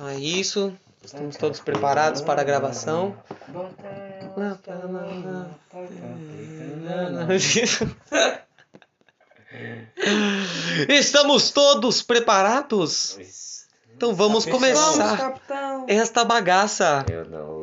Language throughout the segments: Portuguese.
Então é isso. Estamos todos preparados para a gravação. Estamos todos preparados? Então vamos começar esta bagaça. Eu não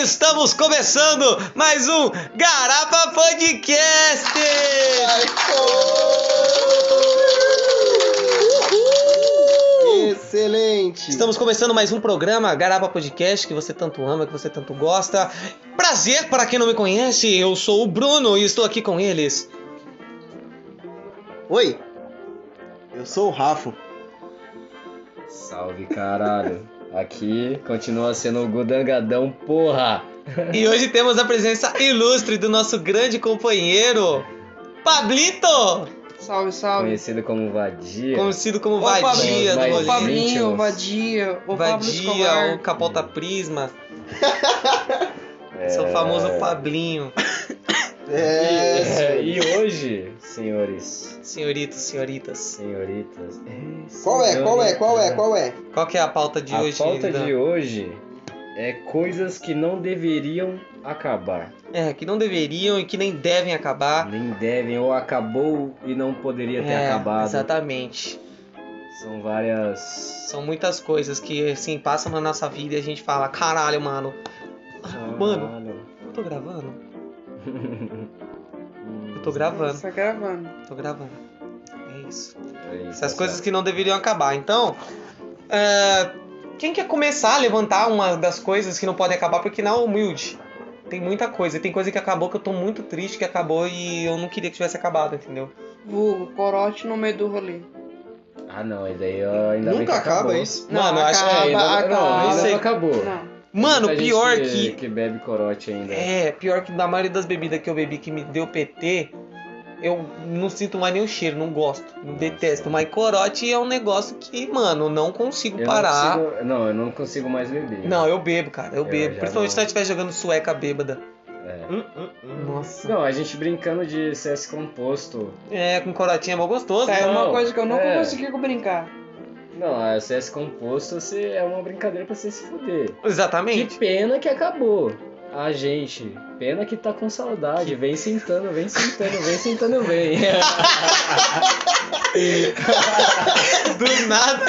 Estamos começando mais um Garapa Podcast! Excelente! Estamos começando mais um programa Garapa Podcast que você tanto ama, que você tanto gosta. Prazer para quem não me conhece, eu sou o Bruno e estou aqui com eles. Oi! Eu sou o Rafa. Salve, caralho. Aqui continua sendo o Gudangadão, porra. E hoje temos a presença ilustre do nosso grande companheiro, Pablito! Salve, salve. Conhecido como Vadia. Conhecido como Ô, Vadia do rolê. Pablinho, o Vadia, o Vadia, o Capota Prisma, É... seu famoso Pablinho. É, É, e hoje, senhores, Senhoritos, senhoritas. senhoritas. Qual é? Qual é? Qual é? Qual é? Qual que é a pauta de A hoje? pauta Dan? de hoje é coisas que não deveriam acabar. É, que não deveriam e que nem devem acabar. Nem devem, ou acabou e não poderia ter é, acabado. exatamente. São várias. São muitas coisas que, assim, passam na nossa vida e a gente fala, caralho, mano, Mano. Caralho. eu tô gravando? Eu tô gravando, Tá gravando. tô gravando. É isso. É isso, Essas tá coisas certo. que não deveriam acabar. Então, é, quem quer começar a levantar uma das coisas que não podem acabar? Porque não é humilde. Tem muita coisa. Tem coisa que acabou que eu tô muito triste que acabou e eu não queria que tivesse acabado, entendeu? Vulgo, corote no meio do rolê. Ah, não, e daí eu ainda bem que Nunca acaba acabou. isso. Não, Mano, eu acho que acaba, É, ainda, não, acaba. ainda não acabou. Não. Mano, pior que, que. que bebe corote ainda. É, pior que da maioria das bebidas que eu bebi que me deu PT, eu não sinto mais nem o cheiro, não gosto, não detesto. Mas corote é um negócio que, mano, não consigo Eu parar. Não, consigo, não, eu não consigo mais beber. Não, eu bebo, cara, eu, Eu bebo. Principalmente se não. nós estiver jogando sueca bêbada. É. Nossa. Não, a gente brincando de CS composto. É, com corotinha é mó gostoso. É né? uma Não, coisa que eu nunca é. consegui brincar. Não, a CS composto você, é uma brincadeira pra você se fuder. Que Exatamente. pena que acabou. A gente, pena que tá com saudade. Vem sentando, vem sentando, vem sentando, vem. Do nada.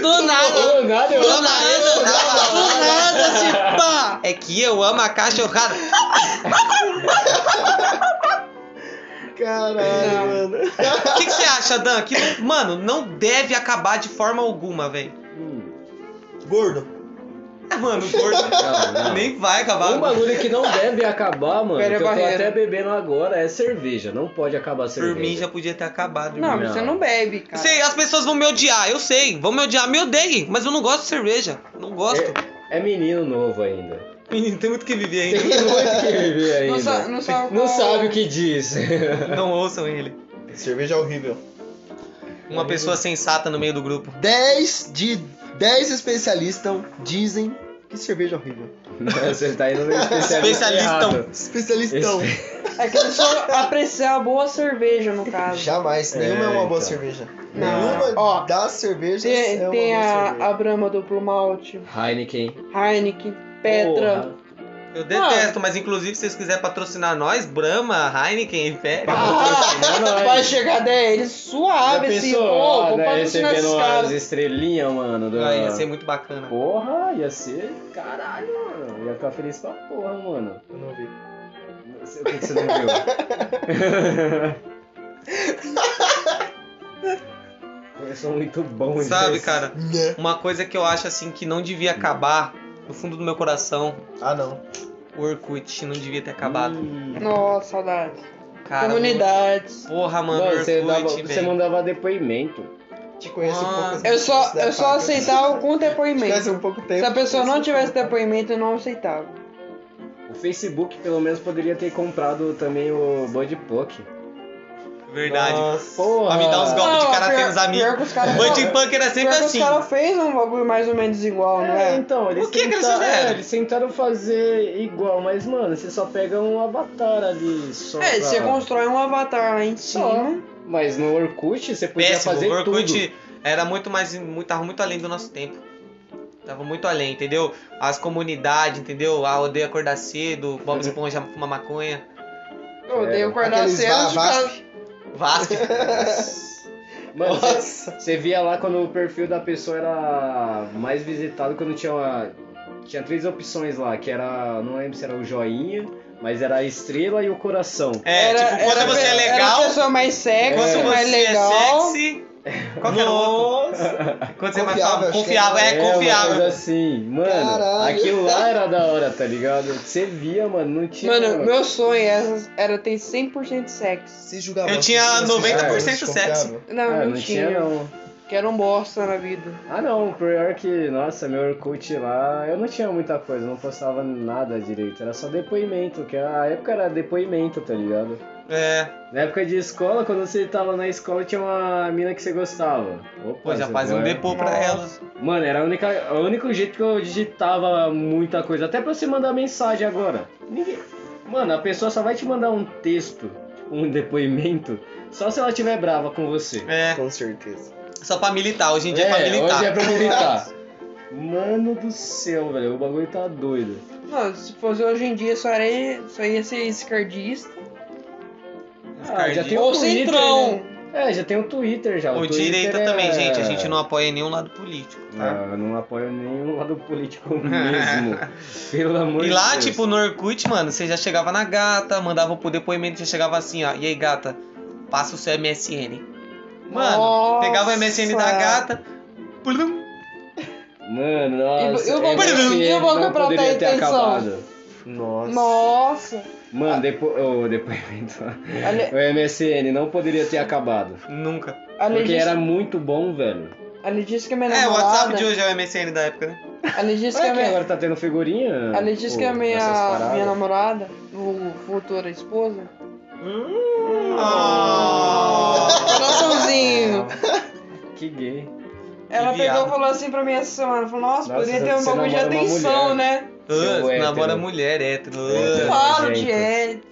Do nada. Do nada, eu Do amo nada, isso, do nada, do nada. nada, pá. É que eu amo a cachorrada. Caralho, mano. O que, que você acha, Dan? Que, mano, não deve acabar de forma alguma, velho. Hum, Gordo. Ah, Mano, o gordo Não, não. nem vai acabar. Um bagulho que não deve acabar, mano, Pera que eu tô até bebendo agora, é cerveja. Não pode acabar a Por cerveja. mim já podia ter acabado. Não, irmão. Não. você não bebe, cara. Sei, as pessoas vão me odiar, eu sei. Vão me odiar, me odeiem. Mas eu não gosto de cerveja. Não gosto. É menino novo ainda. Menino, tem muito que viver Tem ainda. muito que viver ainda. Não, sa- não sabe Não sabe o que diz. Não ouçam ele. Cerveja horrível. Uma pessoa sensata no meio do grupo. 10 de 10 especialistas dizem que cerveja é horrível. Você tá indo no especialista Especialistão. Especialistão. É que eles só apreciar a boa cerveja, no caso. Jamais, É, nenhuma é uma boa então. cerveja. Não. Nenhuma Ó, das cervejas Tem, é uma tem boa a, cerveja. a Brahma duplo malte, Heineken. Heineken, Petra. Porra. Eu detesto, mas inclusive se vocês quiserem patrocinar nós, Brahma, Heineken, Pé. Ah, vai chegar deles suave Já assim, pô, ó, vou né, patrocinar caras. estrelinhas, mano. Do... Ah, ia ser muito bacana. Porra, ia ser caralho, mano. Ia ficar feliz pra porra, mano. Eu não vi. O que, que você não viu? Começou muito bom, Sabe, cara? Né? Uma coisa que eu acho assim que não devia acabar, no fundo do meu coração, Ah, não. o Orkut não devia ter acabado. Hum, Nossa, saudade. Cara, Comunidades. Porra, mano, Mano, você, Orkut, dava, você velho. mandava depoimento. Te conheço um Ah. pouco. Eu só, eu só aceitava com Te conheço depoimento. um pouco tempo. Se a pessoa não tivesse depoimento, eu não aceitava. O Facebook, pelo menos, poderia ter comprado também o Buddypoke. Verdade. Nossa. Porra! Pra me dar uns golpes de karatê nos amigos. Bud Punk era sempre assim. os caras fez um bagulho mais ou menos igual, É, é? então, eles O que que eles tentaram, fizeram? é, eles tentaram fazer igual, mas, mano, você só pega um avatar ali só. É, pra- você constrói um avatar lá em Só. cima. Mas no Orkut você podia Péssimo. fazer o Orkut tudo. era muito mais. Muito, tava muito além do nosso tempo. Tava muito além, entendeu? As comunidades, entendeu? A odeia acordar cedo, Bob Esponja fuma maconha. Eu odeio acordar Aqueles cedo. Vasco. Mano, você, Nossa. você via lá quando o perfil da pessoa era mais visitado, quando tinha uma, Tinha três opções lá, que era. Não lembro se era o joinha, mas era a estrela e o coração. É, Era- tipo, quando era você é legal, Era a pessoa mais sexy, quando você mais é legal. sexy. Qual que era o outro? Nossa. Quando você é mais Confiável, confiável, é, coisa confiável. assim. Mano, Caralho. aquilo lá era da hora, tá ligado? Você via, mano, não tinha. Mano, meu sonho era, era ter 100% sexo. Se julgava. Eu tinha se 90% julgava, sexo. desconfiava. Não, Ah, não, não tinha. tinha não. Que era um bosta na vida. Ah não, pior que, nossa, meu Orkut lá, eu não tinha muita coisa, não postava nada direito, era só depoimento, que a época era depoimento, tá ligado? É, Na época de escola, quando você tava na escola, tinha uma mina que você gostava. Opa, pô, já fazia um depô pra ela. Mano, era a única, o único jeito que eu digitava muita coisa, até pra você mandar mensagem agora. Ninguém... Mano, a pessoa só vai te mandar um texto, um depoimento, só se ela estiver brava com você. É, Com certeza. só pra militar, hoje em dia é, pra militar. Hoje é pra militar. Mano do céu, velho, o bagulho tá doido. Não, se fosse hoje em dia, só, era, só ia ser escardista. Ah, já tem Ou o Twitter, centrão. né? É, já tem o Twitter já. O Twitter direita é- também, gente. A gente não apoia nenhum lado político, tá? Não, eu não apoio nenhum lado político mesmo. Pelo amor E de lá, Deus. tipo, no Orkut, mano, você já chegava na gata, mandava pro depoimento, já chegava assim, ó. E aí, gata, passa o seu MSN. Mano, Nossa. pegava o MSN da gata. plum, Mano, nossa. E o- e o bagulho- MSN e o não pra poderia ter ter intenção? acabado. Nossa. Nossa. Mano, depo... o depoimento. O MSN não poderia ter acabado. Nunca. Porque disse, era muito bom, velho. ali disse que a minha É, o namorada... WhatsApp de hoje é o MSN da época, né? Ali disse que Olha a que minha... agora tá tendo figurinha. Ali disse que a minha, minha namorada, o futura esposa, Oh. coraçãozinho. Que gay. Ela Que pegou e falou assim pra mim essa semana, falou, nossa, Nossa, poderia ter um bagulho de atenção, né? Ah, você hétero. namora mulher, hétero. Hétero. Falo de gente.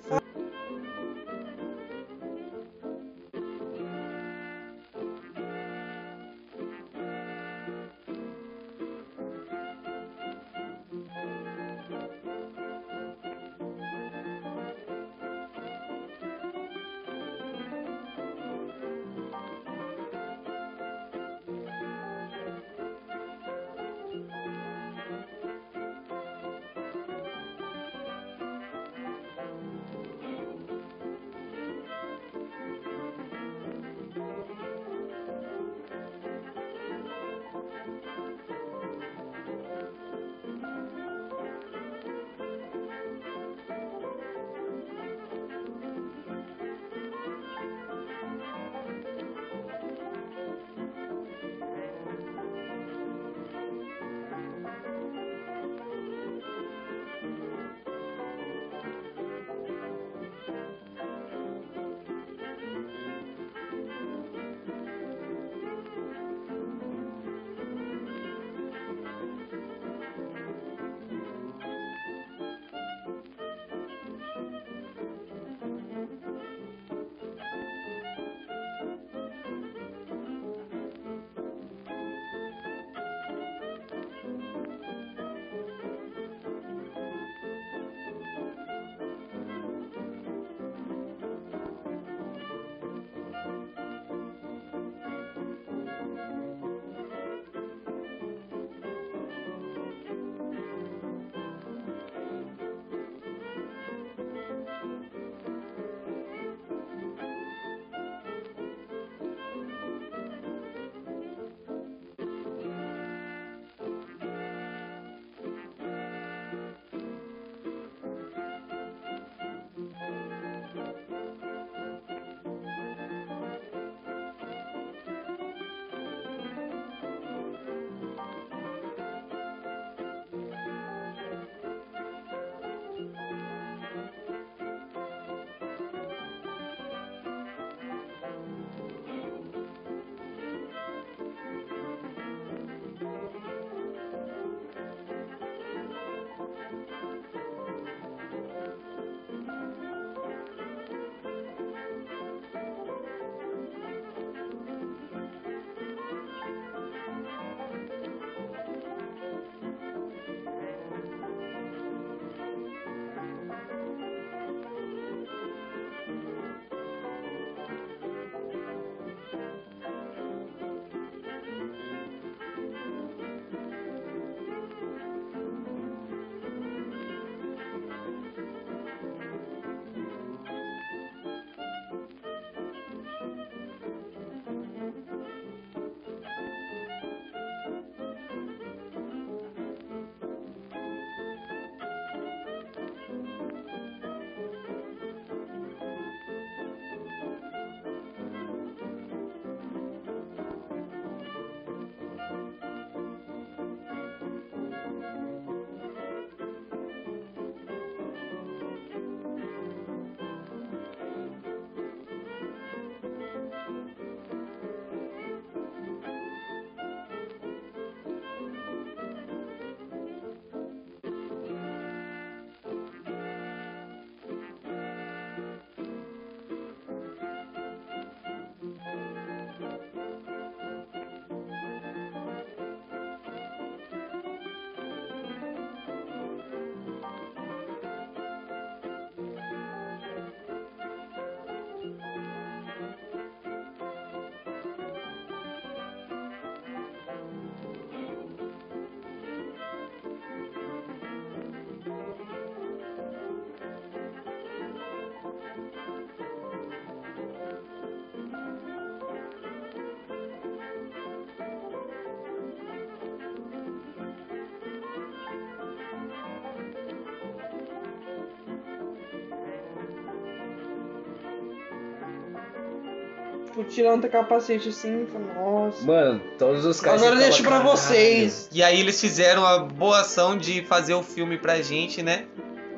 Tipo, tirando o capacete assim, nossa. Mano, todos os caras. Agora ficavam, deixo pra "Caralho". vocês. E aí eles fizeram a boa ação de fazer o filme pra gente, né?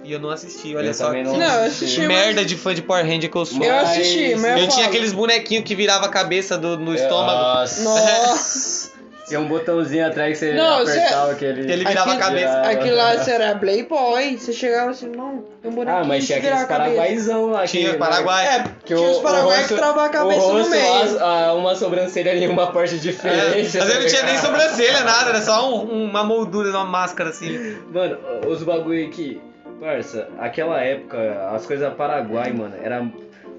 E eu não assisti, olha Eu só. não Não, eu assisti. que mas- merda de fã de Power Ranger que eu sou. Eu assisti, mas Eu eu, tinha aqueles bonequinhos que virava a cabeça do, no estômago. Nossa. Tinha um botãozinho atrás que você Não, apertava aquele. Ele virava a Aquele- cabeça. Aquilo lá você era Playboy, você chegava assim, não, tem um bonequinho Ah, mas tinha aqueles a paraguaizão lá. Tinha que, Paraguai. É, Que tinha os paraguaios rosto- que travavam a cabeça o no rosto, meio. a- uma sobrancelha ali uma parte É, diferente. mas tá ele não tinha nem sobrancelha, nada, era só um- uma moldura, uma máscara assim. Mano, os bagulho que. Parça, aquela época, as coisas Paraguai, mano, era.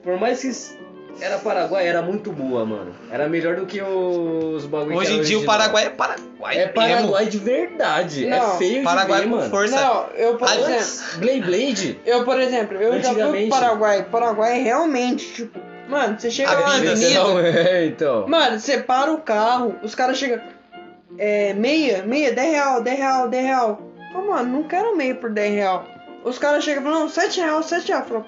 Por mais que era Paraguai, era muito boa, mano. Era melhor do que os bagulho Hoje em dia o. Paraguai é Paraguai. É mesmo. Paraguai de verdade. Não, é feio de Paraguai ver, com mano. força. Não, eu, por Aliás, exemplo, Blade Blade. eu, por exemplo, eu já fui pro Paraguai. Paraguai realmente, tipo, mano, você chega A lá não é, então. mano, você para o carro, os caras chegam, é, meia, meia, 10 real, 10 real, 10 real. Ô, mano, não quero meia por 10 real. Os caras chegam e falam, não, 7 real, 7 real. Eu falo,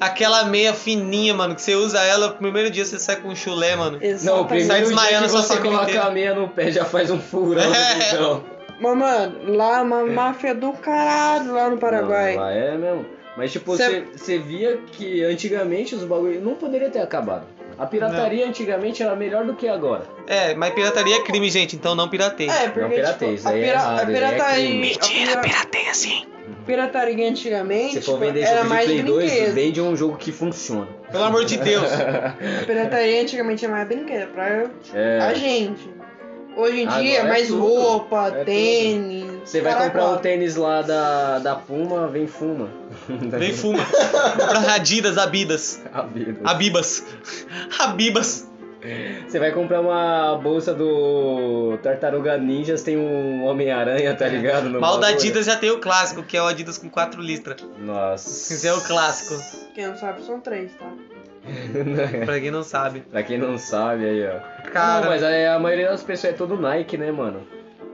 Aquela meia fininha, mano, que você usa ela, no primeiro dia você sai com um chulé, mano. Não, o exatamente. Sai primeiro dia desmaiando que você coloca inteira. a meia no pé já faz um furão. É. Então. Mas, mano, lá é uma máfia do caralho lá no Paraguai. Não, lá é mesmo. Mas tipo, Cê- você via que antigamente os bagulho não poderia ter acabado. A pirataria antigamente era melhor do que agora. É, mas pirataria é crime, gente, então não pirateie. É, porque Não pirateia, tipo, isso a, aí é pira- errado, a é pirataria, crime. a pira- pirateia sim. Pirataria antigamente Se for tipo, vender era jogo de mais Play 2, brinquedo. vende um jogo que funciona. Pelo amor de Deus. A pirataria antigamente era mais brinquedo pra É. a gente. Hoje em Agora dia é é mais tudo. roupa, É tudo. tênis. Você vai comprar um tênis lá da, da Puma, vem fuma. Vem fuma. Comprar Adidas, Abidas. Abibas. Abibas. Abibas. Você vai comprar uma bolsa do Tartaruga Ninjas, tem um Homem-Aranha, tá ligado? No Mal da. Adidas já tem o clássico, que é o Adidas com 4 listras. Nossa. Esse é o clássico. Quem não sabe são três, tá? Pra quem não sabe. pra quem não sabe aí, ó. Cara, Não, mas aí a maioria das pessoas é todo Nike, né, mano?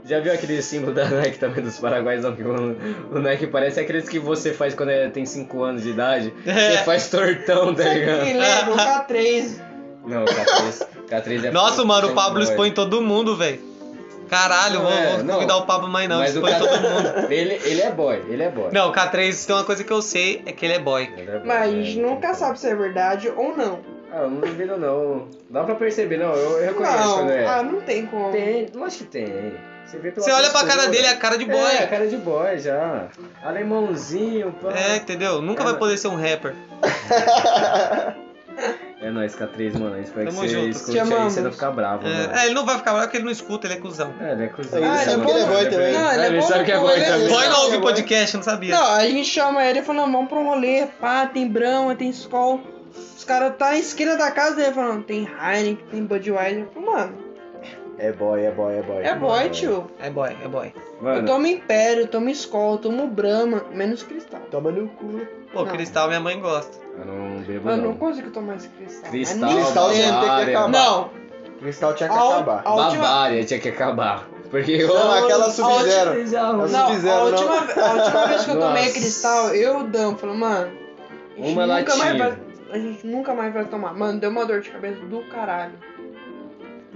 Já viu aquele símbolo da Nike também dos paraguaios? Que o, Nike parece aqueles que você faz quando é- tem 5 anos de idade. É. Você faz tortão, tá ligado? lembra? O K3. Não, K3, K3 é Nossa, mano, o Pablo fanboy. expõe todo mundo, velho. Caralho, Não, vou, é, vou não. convidar o Pablo mais não, Mas expõe K- todo mundo. Ele, ele é boy, ele é boy. Não, o K3 tem uma coisa que eu sei, é que ele é boy. Ele é boy, Mas é, gente nunca sabe se é verdade ou não. Ah, eu não duvido não. Dá pra perceber, não. Eu, eu reconheço Não, quando é. ah, não tem como. Tem, lógico que tem. Você vê Você olha pra cara dele, é a cara de boy. É, a cara de boy já. Alemãozinho, pá. É, entendeu? Nunca É, vai poder ser um rapper. É nóis, K3, mano. Espero Tamo que você junto. escute Te aí amamos. você não ficar bravo, mano. É, é, ele não vai ficar bravo porque ele não escuta, ele é cuzão. É, ele é cuzão. Ele Ah, sabe ele é que ele é bom. boy também. Não, ele é ele bom, sabe que é boy é também. Boy não ouve eu- podcast, eu não sabia. Não, a gente chama ele e fala, não, vamos pra um rolê, pá, tem Brahma, tem Skol. Os caras tá na esquina da casa dele falando, tem Heineken, tem Budweiser. Eu falo, Mano, É boy, é boy, é boy. é boy, tio. É boy, é boy. Eu Mano, tomo Império, eu tomo Skol, eu tomo Brahma, menos Cristal. Toma no cu. Pô, Não. cristal minha mãe gosta. eu não bebo Eu não. não consigo tomar esse Cristal. Cristal, Cristal tinha que acabar. Não, Cristal tinha que A- acabar. a última- Bavária tinha que acabar. Porque Não, aquela Sub-Zero. Não, Sub-Zero, a não. última, a última vez que eu tomei Nossa. Cristal, eu dão, falei, mano, Uma nunca mais latinha. vai, a gente nunca mais vai tomar. Mano, deu uma dor de cabeça do caralho.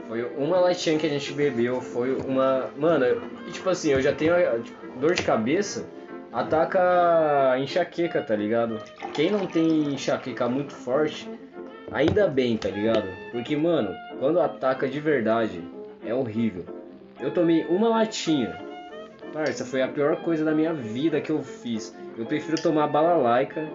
Foi uma latinha que a gente bebeu, foi uma. Mano, tipo assim, eu já tenho tipo, dor de cabeça, ataca enxaqueca, tá ligado? Quem não tem enxaqueca muito forte, ainda bem, tá ligado? Porque, mano, quando ataca de verdade, é horrível. Eu tomei uma latinha. Parça, foi a pior coisa da minha vida que eu fiz. Eu prefiro tomar balalaica.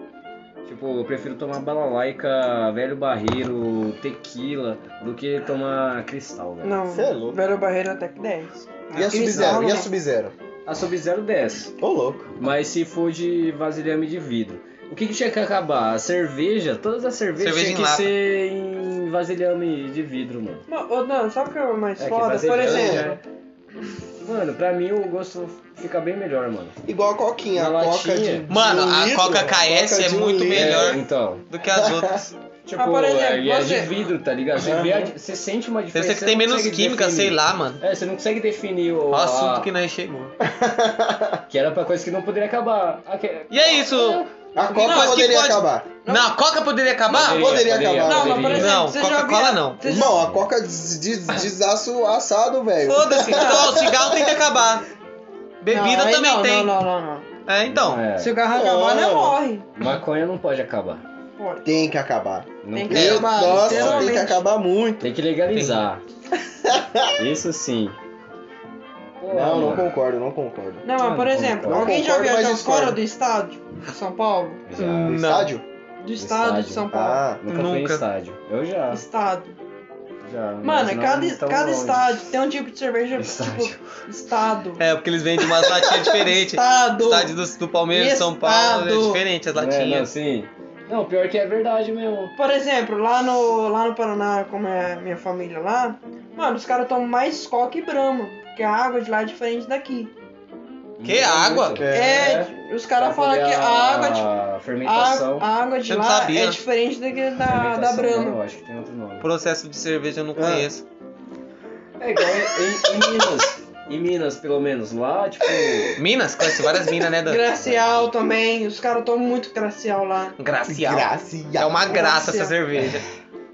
Tipo, eu prefiro tomar balalaica, velho barreiro, tequila, do que tomar cristal, velho. Não, Cê é louco. Velho Barreiro até que 10. E a Sub-Zero? E a. Sub-Zero? A Sub-Zero desce. Ô, louco. Mas se for de vasilhame de vidro. O que, que tinha que acabar? A cerveja, todas as cervejas Cerveja tinham que lata. ser em vasilhame de vidro, mano. Não, ô, não, sabe o que é mais É que foda? Por vasilhame exemplo, já- Mano, pra mim o gosto fica bem melhor, mano. Igual a Coquinha. Na a Coca latinha. de. Mano, de um a litro, Coca KS Coca é de um muito litro. melhor. É, então. Do que as outras. Tipo, Ah, por exemplo, é, e é você- de vidro, tá ligado? Você, Aham. vê a você sente uma diferença. ser que você tem não menos química, definir. sei lá, mano. É, você não consegue definir o. Olha o a- assunto que nós chegou. Que era pra coisa que não poderia acabar. Ah, que- E é isso. A Coca Não, poderia pode- acabar. Não, a Coca poderia acabar? Poderia, Poderia acabar. Não, mas por exemplo, Não, você já Coca-Cola não. você Irmão, a Coca des- des- desaço assado, velho. Foda-se. Então, o cigarro tem que acabar. Bebida Não, também não, tem. Não, não, não, não. É, então. É, Se o carro acabar, não Não. morre. maconha não pode acabar. Pode. Tem que acabar. Não Tem que. Meu, acabar, nossa, tem que acabar muito. Tem que legalizar. Isso sim. Pô, Não, não concordo, não concordo. Não, mas Não, por não exemplo, concordo. alguém já Concordo, mas viajou discordo. fora do estado? De São Paulo? Já. Não. estádio? Do estado de Estádio. São Paulo. Ah, Nunca fui em Nunca. estádio. Eu já. Estado. já Mano, não cada, cada estádio tem um tipo de cerveja, Estádio. tipo, estado. É, porque eles vendem umas latinhas diferentes. Estado. Estádio do, do Palmeiras, São Paulo, é Estado. diferente as Não é, não, latinhas. Não, pior que é verdade mesmo. Por exemplo, lá no, lá no Paraná, como é a minha família lá, mano, os caras tomam mais Skol que Brahma, porque a água de lá é diferente daqui. Que água? Muito. É, os caras falam que a água de, A a, fermentação. a água de não lá sabia. é diferente da, da, da Brahma. Não, acho que tem outro nome. Processo de cerveja eu não Ah. conheço. É igual em, em Minas. Em Minas, pelo menos. Lá, tipo. Minas? Conheço várias minas, né, Dan? Gracial também, os caras tomam muito Gracial lá. Gracial. Graça. É uma graça essa Gracial. cerveja.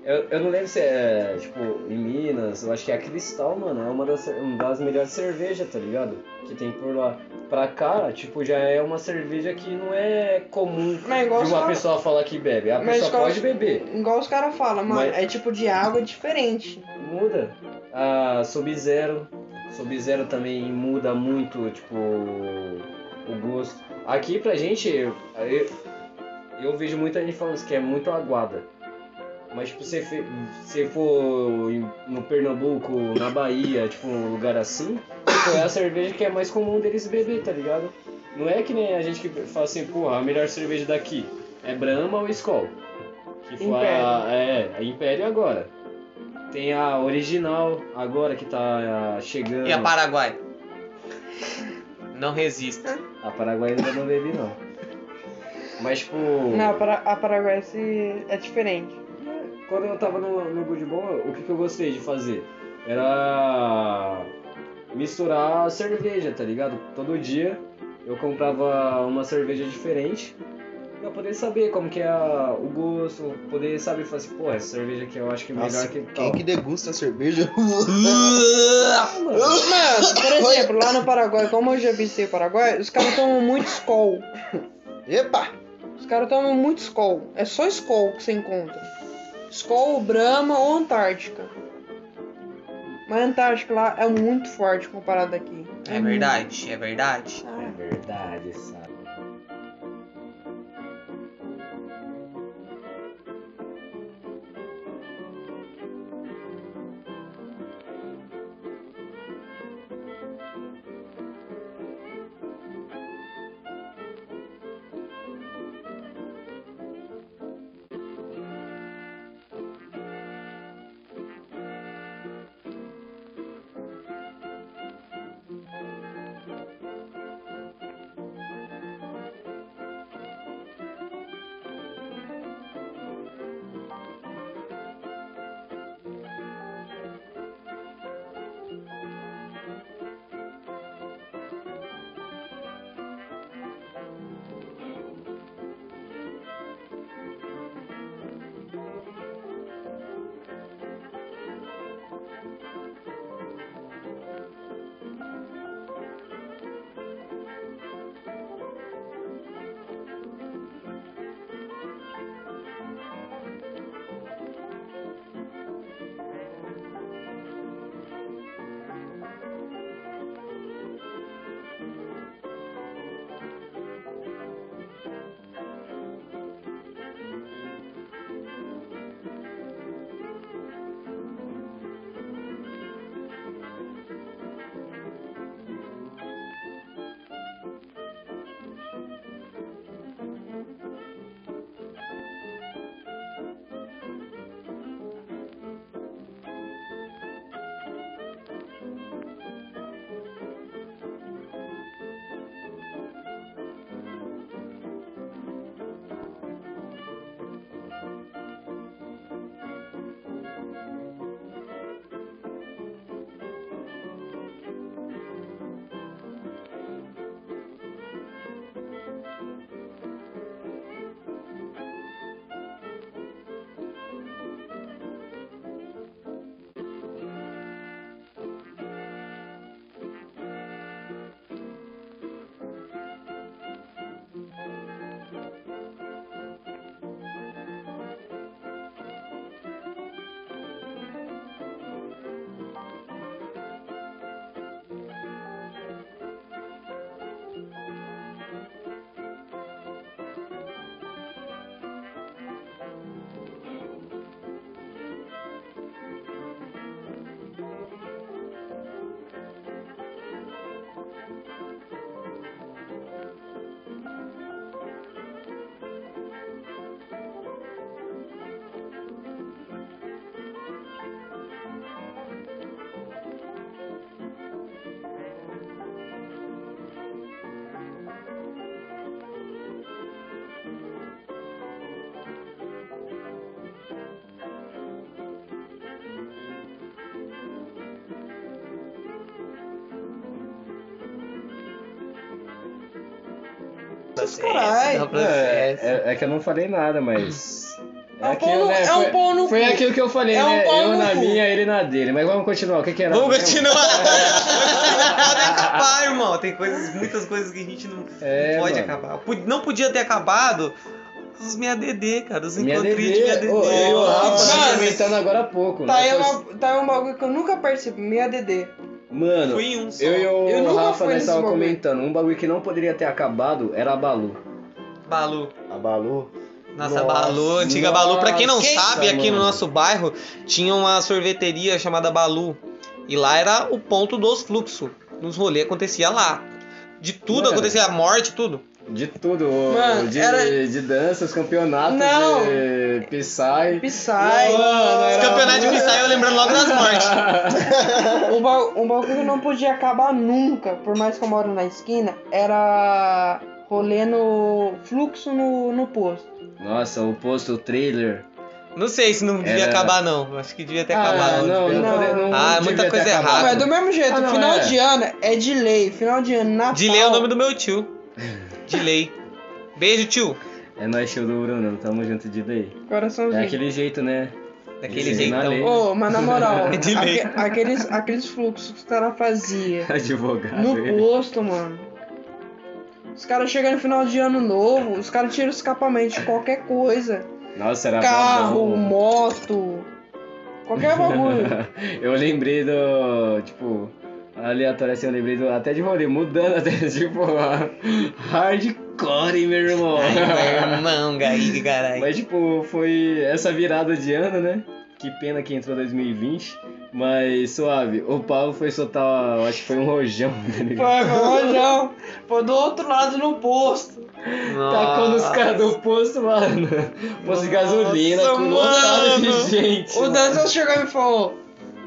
Eu, eu não lembro se é, tipo, em Minas, eu acho que a Cristal, mano, é uma das, uma das melhores cervejas, tá ligado? Que tem por lá. Pra cá, tipo, já é uma cerveja que não é comum Mas igual de os uma cara- pessoa falar que bebe. A Mas pessoa igual- pode beber, Igual os caras falam, mano, Mas- é tipo de água diferente. muda. A Sub-Zero, Sub-Zero também muda muito, tipo, o gosto. Aqui pra gente, eu, eu, vejo muita gente falando que é muito aguada. Mas tipo, se se for no Pernambuco, na Bahia, tipo, um lugar assim, tipo, é a cerveja que é mais comum deles beber, tá ligado? Não é que nem a gente que fala assim, porra, a melhor cerveja daqui é Brahma ou Skol. Que foi a, é, a Império agora. Tem a original agora que tá ah, chegando. E a Paraguai? Não resisto. A Paraguai ainda não bebi não. Mas tipo. Não, a, para, a paraguaiense é diferente. Quando eu tava no, no Good Bom, o que, que eu gostei de fazer? Era misturar cerveja, tá ligado? Todo dia eu comprava uma cerveja diferente pra poder saber como que é a- o gosto, poder saber falar assim, pô, essa cerveja aqui eu acho que é melhor Nossa, que quem tal. que degusta cerveja? Ah, mano. Mano, por exemplo, lá no Paraguai, como eu já visitei o Paraguai, os caras tomam muito Skol. Epa! Os caras tomam muito Skol. É só Skol que você encontra. Skol, Brahma ou Antártica. Mas a Antártica lá é muito forte comparado aqui. É verdade, é verdade. Ah, É verdade, sabe? Processo, carai. dá É, processo. é, é que eu não falei nada, mas. É um aquilo, né, é um foi, pau no Foi cu. aquilo que eu falei, É um né? eu na cu. minha, ele na dele. Mas vamos continuar. O que, que era? Vamos continuar. Pode acabar, irmão. Tem coisas, muitas coisas que a gente não É, pode mano. acabar. Não podia ter acabado os minha DD, cara. Os encontrinhos de minha DD. Ô, eu o Rafa Mano, tava comentando agora há pouco. Tá né? aí, Foi- uma, tá um bagulho que eu nunca participo, minha DD. Mano, Fui em um só. eu e o Eu nunca Rafa fui nós nesse tava comentando. Um bagulho que não poderia ter acabado era a Balu. Balu. A Balu. Nossa, Nossa, Balu, antiga Balu. Pra quem não nossa, sabe, aqui no mano. nosso bairro tinha uma sorveteria chamada Balu. E lá era o ponto dos fluxos. Nos rolês acontecia lá. De tudo Mano. acontecia, morte, tudo. De tudo. o- Mano, de, era- de danças, campeonatos, Não. de Psy. Psy. Mano, Os campeonatos de Psy eu lembrando logo das mortes. Um, ba um bagulho que não podia acabar nunca, por mais que eu moro na esquina, era rolê no fluxo no, no posto. Nossa, o posto, o trailer. Não sei se não devia Era- acabar, não. Acho que devia ter Ah, acabado. não, não, Não. não Ah, muita coisa errada. mas do mesmo jeito, Ah, não, final é. de ano é de lei, final de ano, Natal. De lei é o nome do meu tio. De lei. Beijo, tio. É nóis, show do Bruno, tamo junto de lei. Coraçãozinho. É aquele jeito, né? Daquele lei. Ô, mas na moral, De lei. aque- aqueles, aqueles fluxos que os caras faziam Advogado. no posto, mano. Os caras chegam no final de ano novo, os caras tiram o escapamento de qualquer coisa. Nossa, era Carro, bom. moto, qualquer bagulho. eu lembrei do. Tipo, aleatório assim, eu lembrei do. Até de rolê, mudando até, tipo, a- hardcore, meu irmão. Ai, meu irmão, Gaí, caralho. Mas, tipo, foi essa virada de ano, né? Que pena que entrou 2020. Mas suave, o Paulo foi soltar, eu acho que foi um rojão, tá ligado? Foi, foi, rojão. Foi do outro lado no posto. Tacou nos caras do posto, mano. Posto de gasolina, Nossa, com lotado de gente. O. Dança chegou e me falou: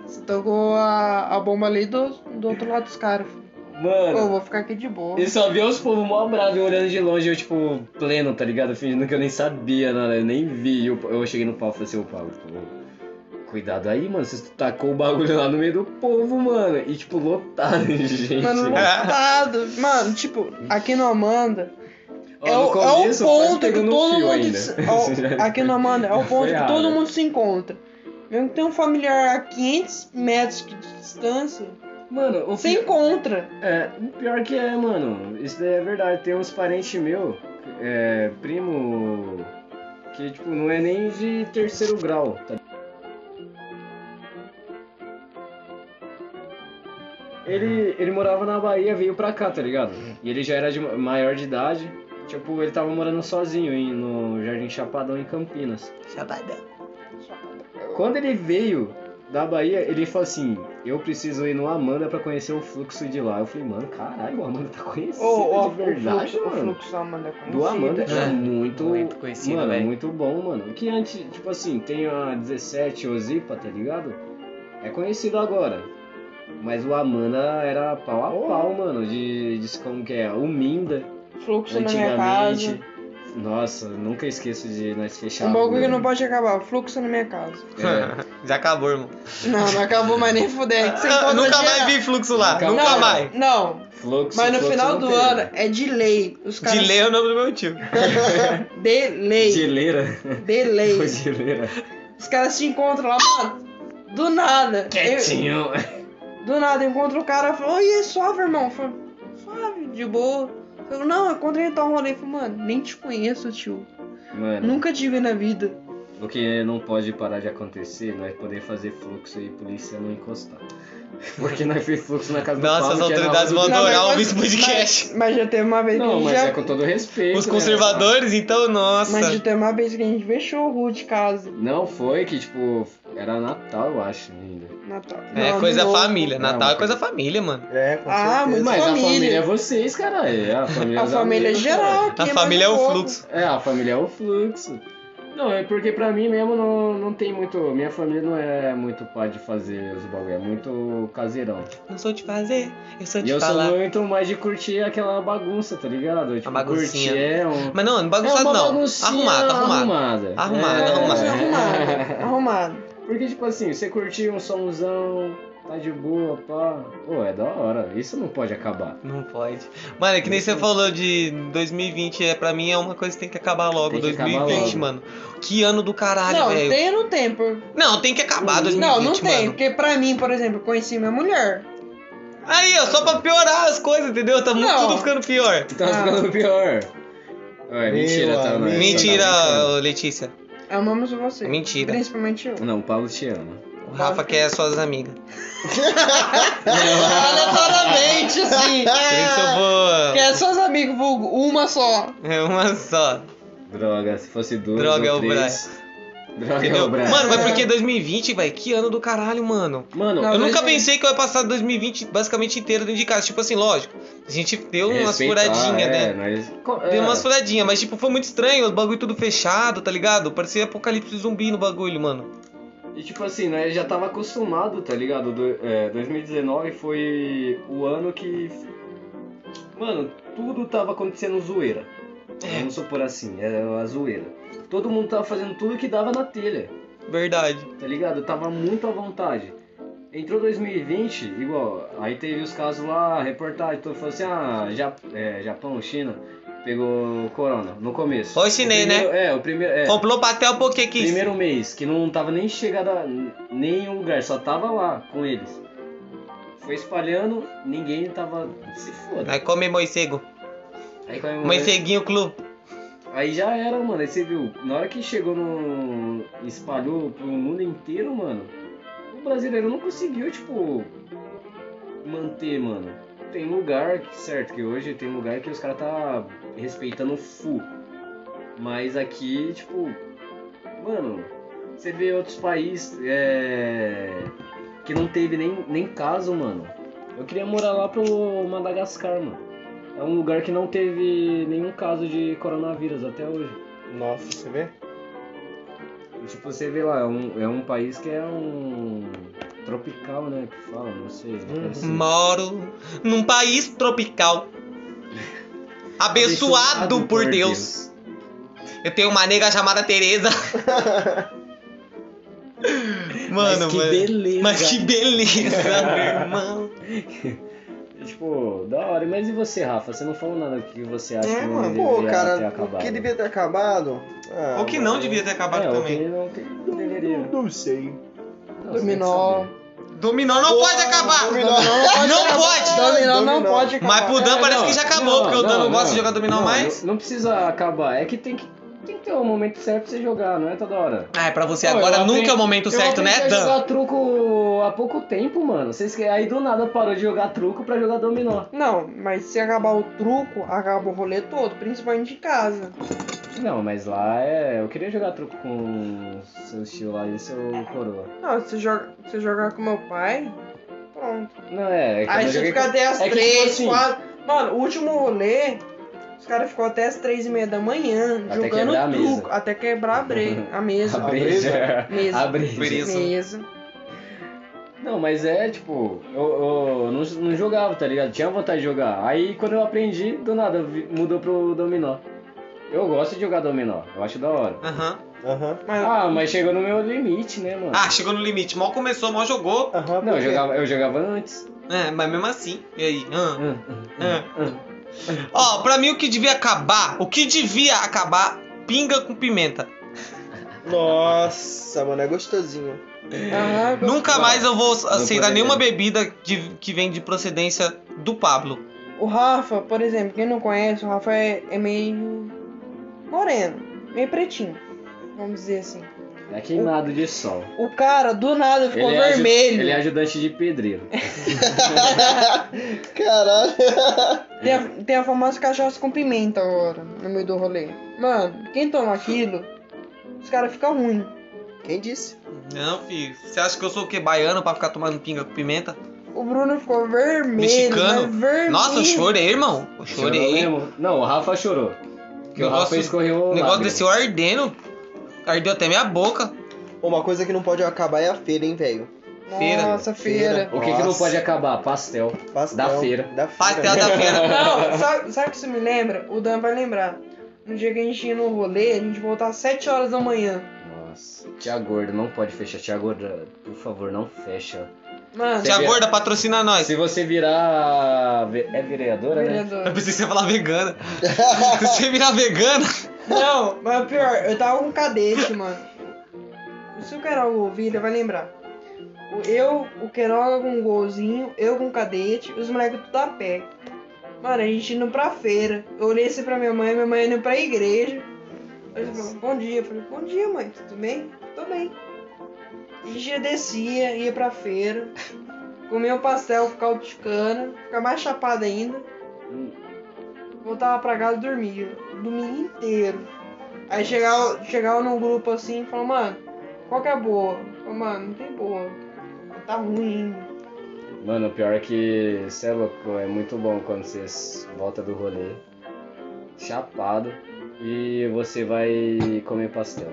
Você tocou a, a bomba ali do, do outro lado dos caras. Pô, eu Mano, vou ficar aqui de boa. e só via os povos mó bravos olhando de longe, eu, tipo, pleno, tá ligado? Fingindo que eu nem sabia nada, eu nem vi. Eu, eu cheguei no Paulo e falei assim, ô Paulo, cuidado aí, mano, você tacou o bagulho lá no meio do povo, mano. E, tipo, lotado de gente. Mano, lotado. Mano, tipo, aqui no Amanda. Ó, é, o, é o começo, quase ponto que todo mundo. se- ó, aqui no Amanda, é o ponto que todo mundo se encontra. Mesmo que tem um familiar a 500 metros de distância, Mano, o você pior, encontra. é, o pior que é, mano, isso daí é verdade. Tem uns parentes meu, é, primo, que, tipo, não é nem de terceiro grau, tá Ele, ele morava na Bahia, veio pra cá, tá ligado? E ele já era de maior de idade. Tipo, ele tava morando sozinho em- no Jardim Chapadão, em Campinas. Chabadão. Quando ele veio da Bahia, ele falou assim: Eu preciso ir no Amanda pra conhecer o fluxo de lá. Eu falei, mano, caralho, o Amanda tá conhecido Ô, ô, de verdade, o, fluxo, o mano. fluxo da Amanda é conhecido. Do Amanda é, É, muito, muito conhecido, mano, velho. muito bom, mano. Que antes, tipo assim, tem a 17 Ozipa, tá ligado? É conhecido agora. Mas o Amanda era pau a pau, mano, de, de como que é, o Minda, Fluxo na minha casa. Nossa, nunca esqueço de nós fechar. Um bagulho que não pode acabar, fluxo na minha casa. É. Já acabou, irmão. Não, não acabou mais nem fuder. Ah, encontra nunca mais vi fluxo lá. Nunca Nunca não, mais. Não, Fluxo, mas no fluxo final do ano é de lei. Os caras. De lei é o nome do meu tio. De lei. Geleira. De lei. Ô, Geleira. Os caras se encontram lá, mano. Do nada. Quietinho. Eu- do nada, eu encontro o cara e falo, oi, é suave, irmão. Eu falo, suave, de boa. Eu não, eu encontrei tal rolê. Eu falo, mano, nem te conheço, tio. Mano, Nunca te vi na vida. o que não pode parar de acontecer, nós poder fazer fluxo e polícia não encostar. Porque nós fez fluxo na casa do Nossa, Paulo, as é autoridades vão do- Não, adorar mas- ouvir esse podcast. Mas, mas já teve uma vez que a Não, gente mas já... é com todo respeito. Os né? conservadores, então, nossa. Mas já teve uma vez que a gente fechou o rua de casa. Não, foi que, tipo, era Natal, eu acho, ainda. Natal. É Não, coisa família. Não, Natal é mas- coisa família, mano. É, com Ah, certeza. Mas a família. família é vocês, caralho. É a família, A família amigos, geral. A família é o fluxo. É, a família é o fluxo. Não, é porque pra mim mesmo não, não tem muito. Minha família não é muito pá de fazer os bagulho, é muito caseirão. Não sou de fazer, eu sou E de eu falar. sou muito mais de curtir aquela bagunça, tá ligado? Tipo, baguncinha. curtir é um. Mas não, é bagunçado uma não. baguncinha Arrumado, arrumado. Arrumada. Arrumado, É. arrumado. Arrumado. Arrumado. Porque, tipo assim, você curtir um somzão, tá de boa, pá. Pô, é da hora. Isso não pode acabar. Não pode. Mano, é que nem você falou de 2020, é, pra mim é uma coisa que tem que acabar logo. Tem que acabar 2020, logo. mano. Que ano do caralho, não, velho. tem ou não tem? Por... Não, tem que acabar 2020, Não, não tem. mano. Porque pra mim, por exemplo, eu conheci minha mulher. Aí, ó, só pra piorar as coisas, entendeu? Tá Não. tudo ficando pior. Tá Ah. ficando pior. Ué, mentira, tá? não é? amigo. Mentira, Tá Letícia. Amamos você. Mentira. Principalmente eu. Não, o Paulo te ama. O Rafa quer suas amigas. Aleatoriamente, assim. Por isso eu vou. Quer seus amigos, vulgo, uma só. É uma só. Droga, se fosse duas Droga, ou é o três. Droga, é Entendeu? o Brian. Mano, mas porque 2020, velho, que ano do caralho, mano. Mano, Não, Eu nunca 2020. pensei que eu ia passar 2020 basicamente inteiro dentro de casa. Tipo assim, lógico. A gente deu umas respeitar, furadinhas, é, né? Co- Deu é. umas furadinhas, mas tipo, foi muito estranho, os bagulho tudo fechado, tá ligado? Parecia apocalipse zumbi no bagulho, mano. E tipo assim, nós já tava acostumado, tá ligado? Do, é, 2019 foi o ano que. Mano, tudo tava acontecendo zoeira. É. Vamos supor assim, era a zoeira. Todo mundo tava fazendo tudo que dava na telha, Verdade. tá ligado? Tava muito à vontade. Entrou 2020, igual, aí teve os casos lá, reportagem, todo falou assim, ah, é, Japão, China, pegou corona no começo. O chinês, né? É, o primeiro. É, Comprou pastel porque quis. Primeiro mês, que não tava nem chegado a nenhum lugar, só tava lá com eles. Foi espalhando, ninguém tava. Se foda. Aí come moicego. Aí, quando- Moiceguinho clube. aí já era, mano. Aí você viu, na hora que chegou no. espalhou pro mundo inteiro, mano. O brasileiro não conseguiu, tipo. manter, mano. Tem lugar, certo, que hoje tem lugar que os caras tá respeitando full. Mas aqui, tipo. Mano, você vê outros países é, que não teve nem, nem caso, mano. Eu queria morar lá pro Madagascar, mano. É um lugar que não teve nenhum caso de coronavírus até hoje. Nossa, você vê? E, tipo, você vê lá, é um, é um país que é um tropical, né? Que fala, não sei. Assim. Moro num país tropical. Abençoado por Deus. Eu tenho uma nega chamada Tereza. Mano, Mas que mano. beleza. Mas que beleza, meu irmão. Tipo, da hora. Mas e você, Rafa? Você não falou nada do que você acha É, que não mano. Pô, ter cara, o acabado. que devia ter acabado? Ah, Ou que não devia ter acabado é, o também. que não, que não deveria. Não, não sei. Dominó. Dominó não pode acabar. dominó não pode Não pode. Dominó não pode acabar. Mas pro Dan É, parece não, que já acabou, porque o Dan não, gosta de jogar dominó não, mais. Não, precisa acabar, é que tem que, tem que ter o momento certo pra você jogar, não é toda hora. Ah, é pra você Pô, agora eu nunca aprendi- é o momento eu certo, aprendi né, a Dan? jogar truco há pouco tempo, mano. Vocês que aí do nada parou de jogar truco pra jogar dominó. Não, mas se acabar o truco, acaba o rolê todo, principalmente em casa. Não, mas lá é. Eu queria jogar truco com seu estilo lá e seu coroa. Não, se joga, se jogar com meu pai, pronto. Não, é. é que Aí você joguei fica com- até as é tipo três, assim, quatro. Mano, o último rolê, os caras ficou até as três e meia da manhã Até jogando quebrar a truco. Até quebrar a, bre... a mesa. A breja. Mesa. A. Mesa. Não, mas é tipo, eu, eu não, não jogava, tá ligado? Tinha vontade de jogar. Aí quando eu aprendi, do nada mudou pro dominó. Eu gosto de jogar dominó, eu acho da hora. Aham. Aham. Mas Ah, mas chegou no meu limite, né, mano? Ah, chegou no limite. Mal começou, mal jogou. Aham. não, eu jogava, eu jogava antes. É, mas mesmo assim. E aí? Ah, Hum, ah. hum. Ó, pra mim o que devia acabar, o que devia acabar, pinga com pimenta. Nossa, mano, é gostosinho. Aham, Nunca Não, mais eu vou aceitar poderia. nenhuma bebida de- que vem de procedência do Pablo. O Rafa, por exemplo, quem não conhece, o Rafa é, é meio moreno, meio pretinho, vamos dizer assim. É queimado de sol. O cara, do nada, ficou Ele é, vermelho. ele é ajudante de pedreiro. Caralho. Tem, a, tem a famosa cachaça com pimenta agora, no meio do rolê. Mano, quem toma aquilo, os caras ficam ruins. Quem disse? Não, filho. Você acha que eu sou o que? Baiano pra ficar tomando pinga com pimenta? O Bruno ficou vermelho, Mexicano. vermelho. Nossa, eu chorei, irmão. Eu Chorou chorei. Não, o Rafa chorou. Que o Negócio- Rafa escorreu O negócio desceu ardendo. Ardeu até minha boca. Uma coisa que não pode acabar é a feira, hein, velho? feira. Nossa, feira. O que, que não Nossa. pode acabar? Pastel. Pastel. Da feira. Da feira. Pastel da feira. Não, sabe, sabe o que isso me lembra? O Dan vai lembrar. No dia que a gente ia no rolê, a gente voltava às 7 horas da manhã. Nossa. Tia Gorda, não pode fechar. Tia Gorda, por favor, não fecha. Mano, Tia vira- Gorda, patrocina nós. Se você virar. É vereadora, né? Eu vereador. pensei que você ia falar vegana. Se você virar vegana. Não, mas pior, eu tava com um cadete, mano. Se o Queiroga ouvir, ele vai lembrar. Eu, o Queiroga com um golzinho, eu com um cadete, os moleques tudo a pé. Mano, a gente indo pra feira. Eu olhei assim pra minha mãe, minha mãe indo pra igreja. Aí falou, bom dia. Eu falei, bom dia, mãe, tudo bem? Tô bem. Gente ia descia, ia pra feira, comia um pastel, cana, ficava mais chapado ainda. Voltava pra casa e dormia. O domingo inteiro. Aí chegava, chegava num grupo assim e falava, mano, qual que é a boa? Falava, mano, não tem boa. Tá ruim. Mano, o pior é que você é louco, é muito bom quando você volta do rolê, chapado, e você vai comer pastel.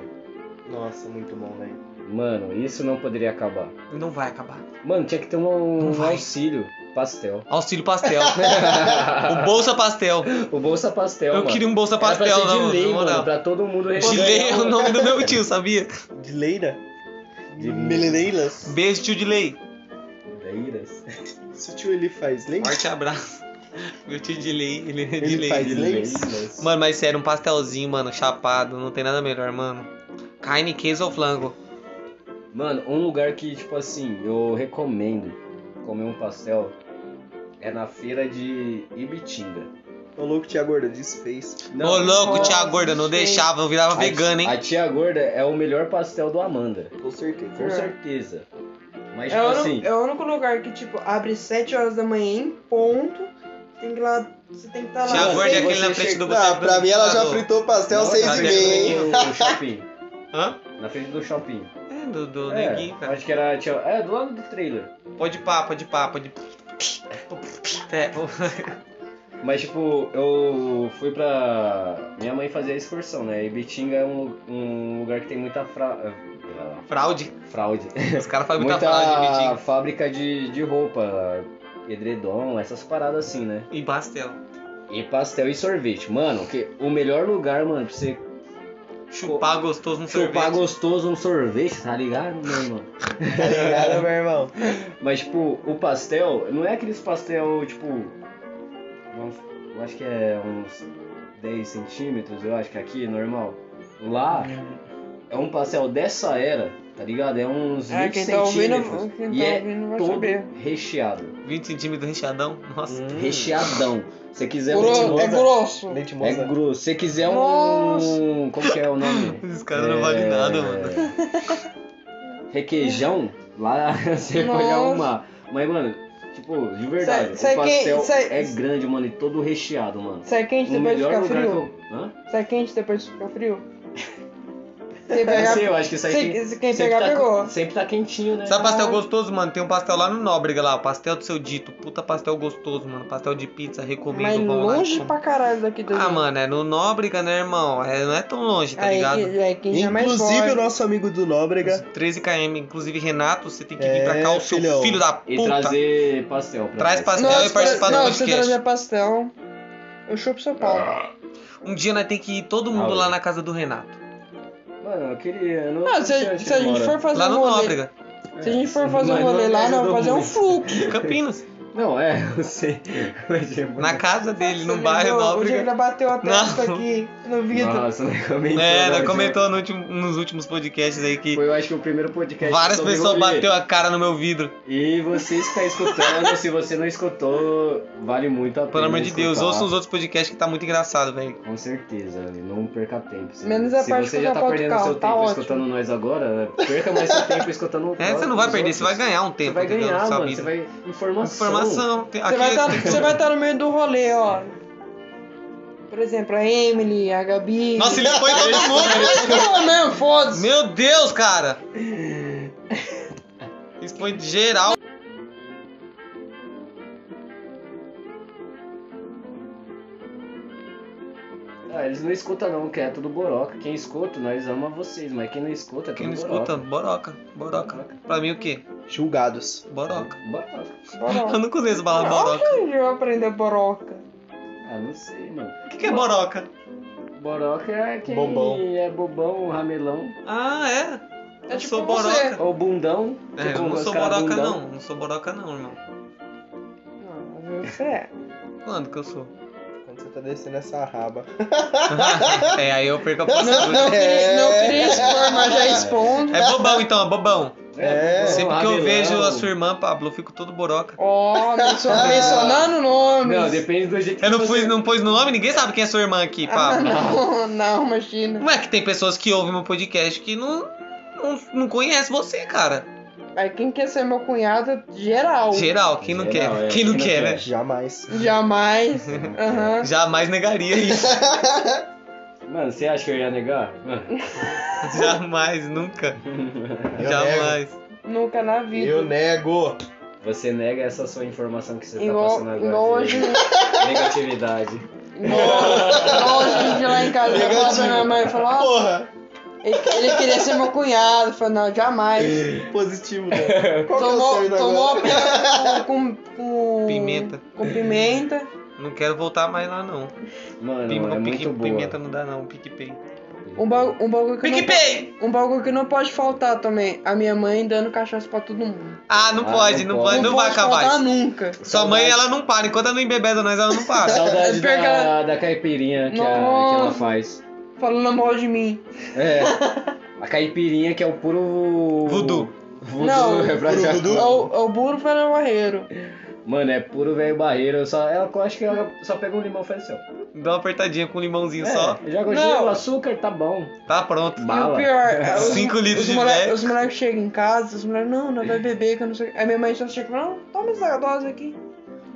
Nossa, muito bom, velho. Mano, isso não poderia acabar. Não vai acabar. Mano, tinha que ter um, um auxílio pastel. Auxílio pastel. o Bolsa Pastel. o Bolsa Pastel, Eu mano. queria um Bolsa Era Pastel, pra ser não, de lei, mano, pra todo mundo Dilei é o nome do meu tio, sabia? De Leira? De- Meleleilas? Beijo, tio Dilei. Leiras. Seu tio ele faz leite? Forte abraço. Meu tio Dilei, ele é Ele Dilei. faz De. Mano, mas sério, um pastelzinho, mano, chapado, não tem nada melhor, mano. Carne, queijo ou flango? Mano, um lugar que, tipo assim, eu recomendo comer um pastel é na feira de Ibitinga. O louco tia gorda desfez. Ô louco, tia gorda, não deixava, eu virava A vegano, ti- hein? A tia gorda é o melhor pastel do Amanda. Com certeza. Com É. certeza. Mas, É tipo o, assim, único, é o único lugar que, tipo, abre 7 horas da manhã em ponto. Tem que ir lá. Você tem que estar Tia lá. gorda é aquele na frente chega- do boteco Não, do pra mim ela já fritou pastel não, seis e meia, hein? do shopping. Hã? Na frente do shopping. Do, do É, neguinho, cara. acho que era. Tia... É, do lado do trailer. Pode pá, pode pá, pode. É, Mas, tipo, eu fui pra. Minha mãe fazia a excursão, né? E Bitinga é um, um lugar que tem muita fra... ah, fraude. fraude. Os caras fazem muita, muita fraude, Vitinho. fábrica de, de roupa, edredom, essas paradas assim, né? E pastel. E pastel e sorvete. Mano, que o melhor lugar, mano, pra você Chupar gostoso chupar sorvete. gostoso um sorvete, tá ligado, meu irmão? Tá ligado, meu irmão? Mas, tipo, o pastel, não é aqueles pastel, tipo. vamos- Eu acho que é uns 10 centímetros, eu acho que aqui, normal. Lá é um pastel dessa era, tá ligado? É uns 20 É, quem tá ouvindo, centímetros. quem e tá é ouvindo vai todo saber. recheado. 20 centímetros recheadão. Nossa. Hum. Recheadão. Se você quiser Gro- um. é grosso. Leite É moça. grosso. Se você quiser um. Nossa. Como que é o nome? Esses caras não valem nada, mano. Requeijão, lá você Nossa. arrumar. Mas, mano, tipo, de verdade, Sai- sai o pastel sai- é grande, mano, e todo recheado, mano. Sai quente O depois de ficar frio? eu. Sai quente depois de ficar frio? Quem pegar, sei, eu acho que isso aí. se- tem- quem sempre pegar, tá, pegou. Sempre tá quentinho, né? Sabe pastel gostoso, mano? Tem um pastel lá no Nóbrega lá, o pastel do seu dito. Puta pastel gostoso, mano. Pastel de pizza, recomendo. Mas lá e longe comam. pra caralho daqui do Ah, mano, é no Nóbrega, né, irmão? É, não é tão longe, tá aí, ligado? é Inclusive o nosso amigo do Nóbrega. 13 km. Inclusive, Renato, você tem que vir É, pra cá, o seu filhão. filho da E puta. trazer pastel pra Traz pastel Nossa, e participar do não, se podcast. trazer pastel, eu chupo São Paulo. Um dia nós tem que ir todo mundo Ah, lá na casa do Renato. Mano, eu queria. eu Não, não se, onde se a gente for fazer Lá um no rolê, Nóbrega. se a gente for fazer um Mas rolê não lá, não, fazer um muito. fluke. Campinas. Não, é, eu sei. Tipo, Na casa dele, no Você bairro viu? O. Diego bateu a testa Não. aqui no vidro. Nossa, não comentou. É, não, nós comentou no último- nos últimos podcasts aí que Foi, eu acho que o primeiro podcast. várias pessoas bateu a cara no meu vidro. E vocês que tá escutando, se você não escutou, vale muito a pena. Pelo amor de Deus, ouça os outros podcasts que tá muito engraçado, velho. Com certeza, não perca tempo. Se, Menos a se parte você que já tá perdendo carro, seu tá tempo ótimo. escutando nós agora, perca mais seu tempo escutando o É, você não vai perder, você vai ganhar um Você tempo. vai entendeu? ganhar, Na sua mano. vida. Você vai. Informação. Informação. Tem- Você aqui vai estar tem- você vai estar no meio do rolê, ó. Por exemplo, a Emily, a Gabi. Nossa, ele foi todo mundo. Não, mesmo, foda-se. Meu Deus, cara. Isso foi geral. Ah, eles não escutam não, que é tudo boroca. Quem escuta, nós ama vocês, mas quem não escuta, é tudo Quem não boroca. escuta, boroca. Boroca. Pra mim o quê? Julgados. Boroca. Boroca. Boroca. Eu não conheço falar boroca. Onde eu aprender boroca? Ah, não sei, mano. O que, que é boroca? Boroca é quem Bobão. é bobão, ramelão. Ah, é? É Eu tipo sou você. boroca. Ou bundão. É, tipo, eu não sou boroca bundão. não. Não sou boroca não, irmão. Não, mas você é. Quando que eu sou? Quando você tá descendo essa raba. é, aí eu perco a Não, postura. não, queria, não queria expor, mas já expondo. É bobão então, é bobão. É, Sempre que eu vejo a sua irmã, Pablo, eu fico todo boroca. Ó, mencio- mencionando nomes. Não, depende do jeito que Eu não, você... fui, não no nome, ninguém sabe quem é sua irmã aqui, Ah, Pablo. não, não, imagina. Não é que tem pessoas que ouvem meu podcast que não, não, não conhecem você, cara. Aí quem quer ser meu cunhado, geral. Geral, quem não Geral, quer? é, Quem não quer, né? Jamais. Jamais. Aham. Jamais negaria isso. Mano, você acha que eu ia negar? Jamais, nunca. Eu Jamais. Nunca na vida. Eu nego. Você nega essa sua informação que você tá passando agora. igual de hoje, Negatividade. igual, igual hoje em dia lá em casa, eu falo pra minha mãe, falou, ó, Porra. ele, ele queria ser meu cunhado. Eu falei, não, jamais. Positivo, né? Qual que é o Tomou, tomou pena com, com... Pimenta. Com pimenta. Não quero voltar mais lá, não. Mano, Pim- é pique- muito boa. pimenta não dá, não. PicPay. Um, ba um bagulho que não PicPay! Um bagulho que não pode faltar também. A minha mãe dando cachaça pra todo mundo. Ah, não Ah, pode, não não, pode. pode, não, vai pode acabar faltar isso. nunca. Sua mãe, ela não para. Enquanto ela não embebeda nós, ela não para. Saudade da, ela- da caipirinha que, a- que ela faz. Falando mal de mim. É. A caipirinha que é o puro. Voodoo. Voodoo Não, é pra puro já- voodoo. É o, é o burro velho barreiro. Mano, é puro velho barreiro. Eu Só, ela, eu acho que ela só pega um limão e faz assim, ó. Dá uma apertadinha com um limãozinho só. É, joga o Não. gelo, açúcar, tá bom. Tá pronto. E Bala. o pior, é os, Cinco litros os de velho. Os moleques chegam em casa, os moleques, não, não vai beber, que eu não sei. o. Aí minha mãe só chega e fala, não, toma essa dose aqui.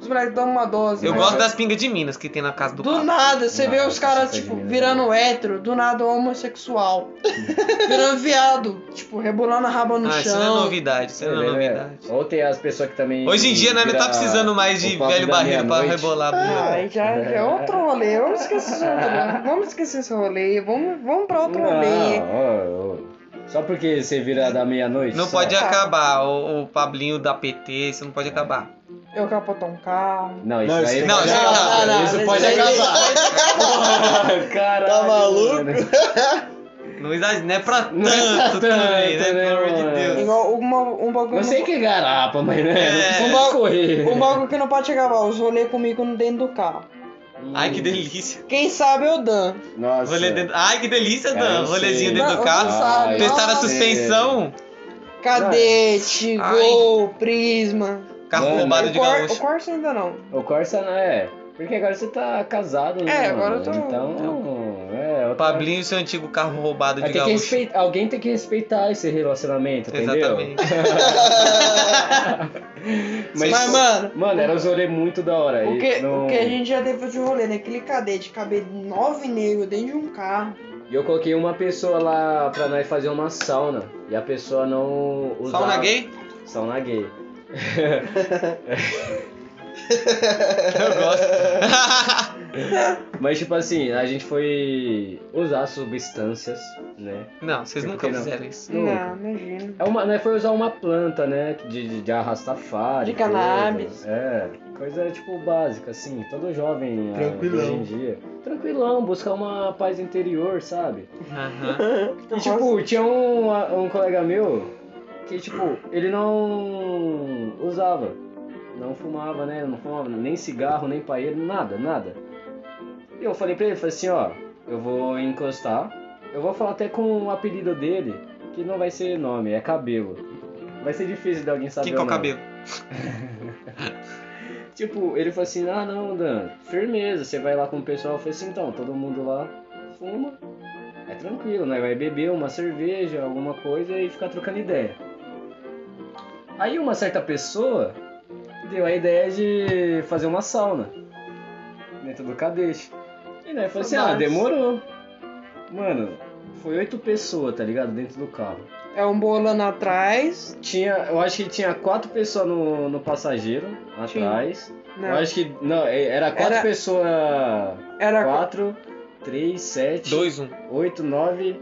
Os moleques dão uma dose. Eu mas- gosto das pingas de Minas que tem na casa do, Do Pablo. nada, você vê os caras, tipo, virando hétero, do nada homossexual. virando viado, tipo, rebolando a raba no Ah, isso chão. não é novidade, isso não é novidade. Ou tem as pessoas que também. Hoje em dia, né, não tá precisando mais de papo velho barreiro pra rebolar a bunda. Ai, já, já é outro rolê. Vamos esquecer esse rolê. Vamos esquecer esse rolê. Vamos, vamos pra outro rolê. Não, ó, ó. Só porque você vira da meia-noite? Não só? pode acabar. O, o Pablinho da PT, isso não pode acabar. Eu capotar um carro. Não, isso Não, aí isso Não, pode isso não, não, Isso não, pode isso aí- acabar. Caralho. Tá maluco? Não, não é pra Não é pra tanto também, né? né, Pelo amor de? Deus. Igual uma, um bagulho. Eu sei que é garapa, mas né? É. Não Um precisa ba- correr. Um bagulho que não pode acabar, os rolês comigo dentro do carro. Ai, que delícia. Quem sabe eu Dan. Nossa. Rolê dentro... Ai, que delícia, Dan. eu Rolezinho dentro Não, do carro. sabe. Testar a suspensão. Cadete, Ai. Gol, Prisma. Carro Mano, roubado o, de Cor, o gaúcho. Corsa ainda não. O Corsa não é. Porque agora você tá casado, né? É, agora eu tô- Então. É, outra- Pablinho e seu antigo carro roubado de gaúcho. Alguém tem que respeitar esse relacionamento, entendeu? Exatamente. Mas, Mas, mano, Mano, era um rolê muito da hora. o que, não- o que a gente já teve de rolê, naquele cadete, caber nove negros dentro de um carro. E eu coloquei uma pessoa lá pra nós fazer uma sauna. E a pessoa não usava... Sauna gay? Sauna gay. Eu gosto. Mas tipo assim, a gente foi usar substâncias, né? não, vocês Por nunca não? fizeram isso. Nunca. Não, imagina. É uma, né, foi usar uma planta, né? De, de, de arrastafari. De cannabis. coisa. É, coisa tipo básica, assim. Todo jovem ah, Tranquilão. hoje em dia. Tranquilão, buscar uma paz interior, sabe? Aham. E tipo, tinha um, um colega meu que, tipo, ele não usava. Não fumava, né? Não fumava nem cigarro, nem paeiro, nada, nada. E eu falei pra ele, falei assim, ó, eu vou encostar. Eu vou falar até com o apelido dele, que não vai ser nome, é cabelo. Vai ser difícil de alguém saber Quem que é o nome. cabelo? Tipo, ele falou assim, ah não, Dan, firmeza, você vai lá com o pessoal, eu falei assim, então, todo mundo lá fuma, é tranquilo, né? Vai beber uma cerveja, alguma coisa e ficar trocando ideia. Aí uma certa pessoa deu a ideia de fazer uma sauna dentro do cadete. E né, falou assim, ah, demorou. Mano, foi oito pessoas, tá ligado? Dentro do carro. É um bolando atrás. Tinha, eu acho que tinha quatro pessoas no, no passageiro, atrás. Não, Eu acho que. Não, é- era quatro Era- pessoas. era Quatro, três, sete, Dois, um. oito, nove.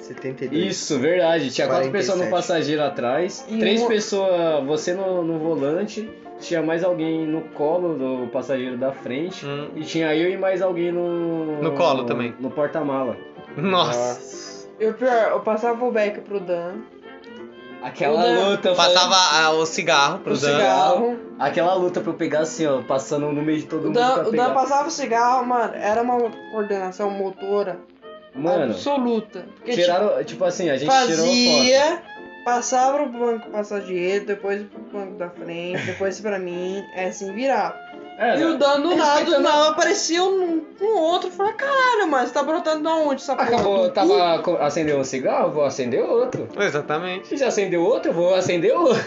72. Isso, verdade. Tinha quatro 47. pessoas no passageiro atrás, E três pessoas, você no, no volante, tinha mais alguém no colo do passageiro da frente. Hum. E tinha eu e mais alguém no. No colo também. No porta-mala. Nossa. E o pior, eu passava o back pro Dan. Aquela O Dan- luta. Passava ah, o cigarro O pro Dan. cigarro. Aquela luta pra eu pegar assim, ó, passando no meio de todo O mundo Dan, pra o Dan passava o cigarro, mano, era uma coordenação motora Mano, absoluta. Porque, tiraram, tipo assim, a tipo, gente tirou foto. fazia, passava pro banco passageiro, depois pro banco da frente, depois pra mim, é assim, virar. É, E o Dan do nada, do respeitando- nada, aparecia um, um outro, falei, caralho, mas tá brotando de onde essa porra? Acabou, tava co- acendeu um cigarro, vou acender outro. Exatamente. Se já acendeu outro, eu vou acender outro.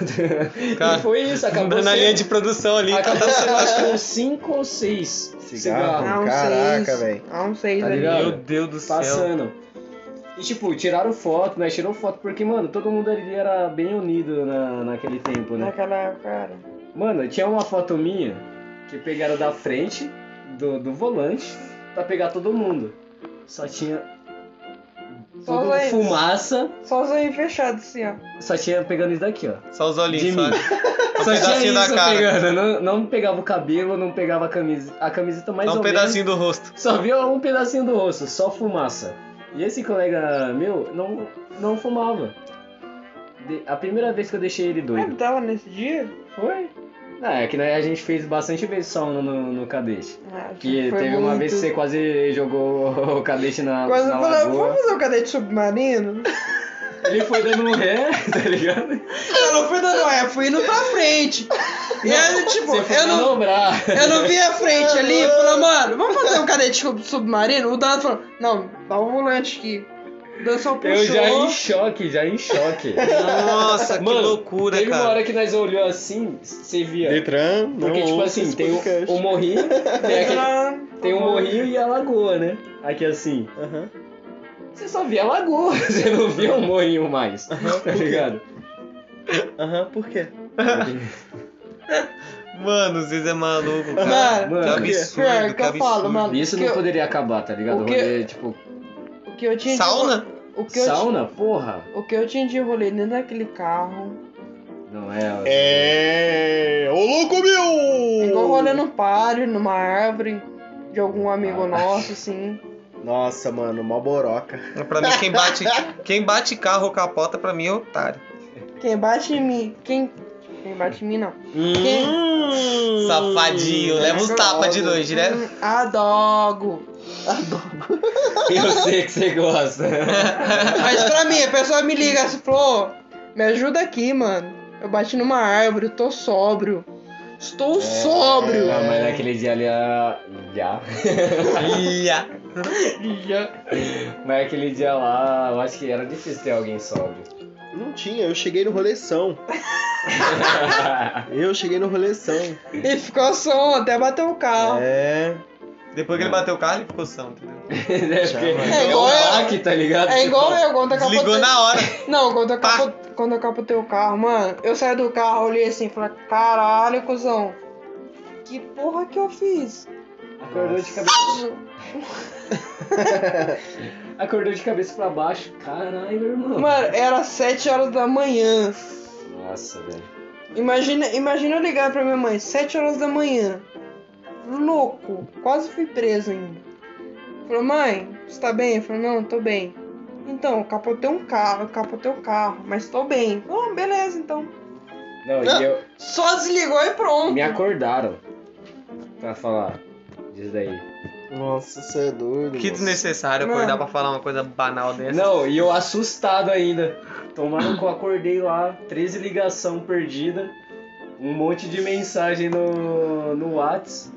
Cara, e foi isso, acabou na sendo- linha de produção ali. Acabou sendo acho que uns 5 ou 6 Cigarro. cigarros Ah, um Caraca, seis. velho. Ah, um seis Tá ali. Meu Deus do céu. passando. E tipo, tiraram foto, né? Tirou foto porque, mano, todo mundo ali era bem unido na, naquele tempo, né? Naquela época, cara. Mano, tinha uma foto minha que pegaram da frente do, do volante pra pegar todo mundo. Só tinha Só tudo os- fumaça, Só os aí fechados assim, ó. só tinha pegando isso daqui, ó. Só os De olhinhos, mim. só. Um Só tinha pedacinho da isso cara. pegando, não, não pegava o cabelo, não pegava a camisa. A camiseta mais Só um ou pedacinho do rosto. menos. Só via um pedacinho do rosto, só fumaça. E esse colega meu não, não fumava. De- a primeira vez que eu deixei ele Ah, doido. ele tava nesse dia? Foi? Ah, é que né, a gente fez bastante vezes sauna no, no cadete. Ah, Que teve uma muito. vez que você quase jogou o cadete na, Quase na eu falei, lagoa. vamos fazer o cadete submarino? Ele foi dando um ré, tá ligado? Eu não fui dando ré, fui indo pra frente. E aí, tipo, eu não, eu não vi a frente ali, falou, mano, vamos fazer um cadete sub- submarino? O Dan falou, não, dá o volante aqui. O Dan só puxou. Eu já em choque, já em choque. Nossa, que Mano, loucura, Teve uma cara. hora que nós olhou assim, você via. Detran, não Porque, tipo assim, tem o, o morrinho, tem, aquele- Ah, tem o morrinho e a lagoa, né? Aqui assim. Aham. Você só via a lagoa, você não via o morrinho mais. Tá ligado? Aham, por quê? Mano, vocês é maluco, cara. Mano, que absurdo, que que eu absurdo. falo, mano. Isso que não eu- poderia acabar, tá ligado? o que- rolê, tipo, que eu tinha de- Sauna? o que eu sauna, porra. o que eu tinha de rolê dentro daquele carro. Não é. É. Ô louco meu! Igual rolê no páreo, numa árvore de algum amigo Ah. nosso, assim. Nossa, mano, mó boroca. Pra mim, quem bate, quem bate carro ou capota, pra mim é otário. Quem bate em mim. Quem. Quem bate em mim não. Quem- Hum, safadinho. Leva uns tapas de noite, né? Hum, Adogo. Eu sei que você gosta. Mas pra mim, a pessoa me liga assim, falou, "Ô, me ajuda aqui, mano. Eu bati numa árvore, tô sóbrio. Estou sóbrio. Não, mas naquele dia ali a. Já. Ia. Mas aquele dia lá, eu acho que era difícil ter alguém sóbrio. Não tinha, eu cheguei no roleção. Eu cheguei no roleção. E ficou som, até bateu o carro. É. Depois que ele bateu o carro, ele ficou são, entendeu? É, porque É é igual um eu. baque, tá ligado? É igual eu, quando eu Desligou capotei. na hora. Não, quando eu, Pá. capo... quando eu capotei o carro, mano, eu saí do carro, olhei assim e falei, caralho, cuzão. Que porra que eu fiz? Acordou de cabeça. Acordou de cabeça pra baixo. Caralho, irmão. Mano, era 7 horas da manhã. Nossa, velho. Imagina, imagina eu ligar pra minha mãe, 7 horas da manhã. Louco, quase fui preso ainda. Falou, mãe, você tá bem? Eu falei, não, tô bem. Então, capotei um carro, capotei o carro, mas tô bem. Oh, beleza, então. Não, Não. e eu. Só desligou e pronto. Me acordaram. Pra falar disso daí. Nossa, isso é doido. Que desnecessário Mano. acordar pra falar uma coisa banal dessa. Não, e eu assustado ainda. Tomaram que eu acordei lá, 13 ligação perdida, um monte de mensagem no, no Whats,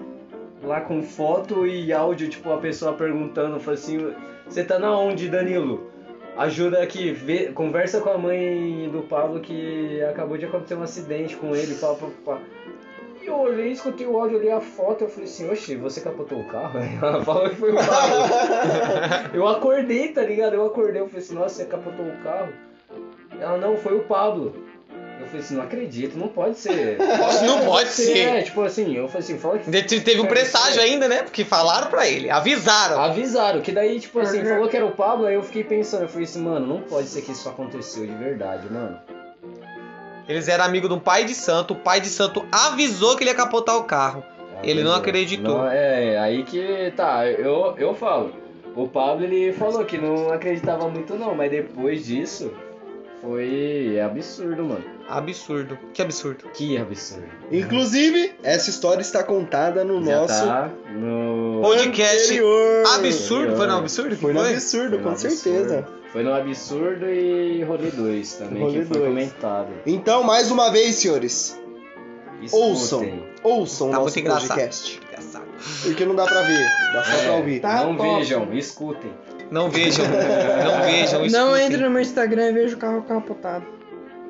lá com foto e áudio, tipo, a pessoa perguntando, falou assim, você tá na onde, Danilo? Ajuda aqui, vê, conversa com a mãe do Pablo que acabou de acontecer um acidente com ele, pá, pá, pá. E eu olhei, escutei o áudio, olhei a foto, eu falei assim, oxe, você capotou o carro? Ela falou que foi o Pablo. Eu acordei, tá ligado? Eu acordei, eu falei assim, nossa, você capotou o carro? Ela, não, foi o Pablo. Eu falei assim, não acredito, não pode ser. Não pode ser. É, tipo assim, eu falei assim, fala que... De- Teve um presságio ainda, né? Porque falaram pra ele, avisaram. Avisaram, que daí, tipo assim, Uhum. falou que era o Pablo, aí eu fiquei pensando, eu falei assim, mano, não pode ser que isso aconteceu de verdade, mano. Eles eram amigos de um pai de santo. O pai de santo avisou que ele ia capotar o carro. Ele não acreditou. Não, é, aí que tá, eu, eu falo. O Pablo ele falou que não acreditava muito não, mas depois disso foi é absurdo, mano. Absurdo. Que absurdo. Que absurdo. Inclusive, essa história está contada no Já nosso tá no Podcast anterior. Absurdo. Foi no absurdo? Foi no Foi? absurdo, Foi no com absurdo. certeza. Foi no absurdo e rolê 2 também, Rolê que foi dois. comentado. Então, mais uma vez, senhores, ouçam, Escutem. ouçam o Tá nosso muito engraçado. podcast. Engraçado. Porque não dá pra ver, dá só É, pra ouvir. Tá não top. vejam, escutem. Não vejam. Não vejam. Não escutem. entre no meu Instagram e veja o carro capotado.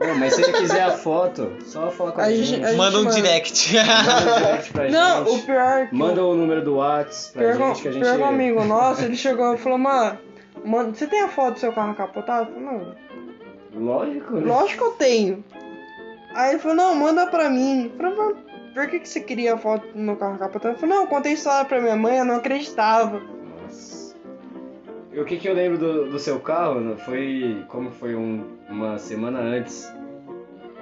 Não, mas se ele quiser a foto, só fala com a, A gente. gente- a gente- Manda um manda. direct. Manda um direct pra Não, gente. o pior é que Manda o número do WhatsApp pra pior, gente que a gente. pior um amigo nosso, ele chegou e falou, mano, mano, você tem a foto do seu carro capotado? Eu falei, não, Lógico, né? lógico que eu tenho. Aí ele falou, não, manda pra mim. Eu falei, "Mas por que, que você queria a foto do meu carro capotado? Eu falei, não, eu contei história pra minha mãe, eu não acreditava. E o que, que eu lembro do, do seu carro né, foi como foi um- uma semana antes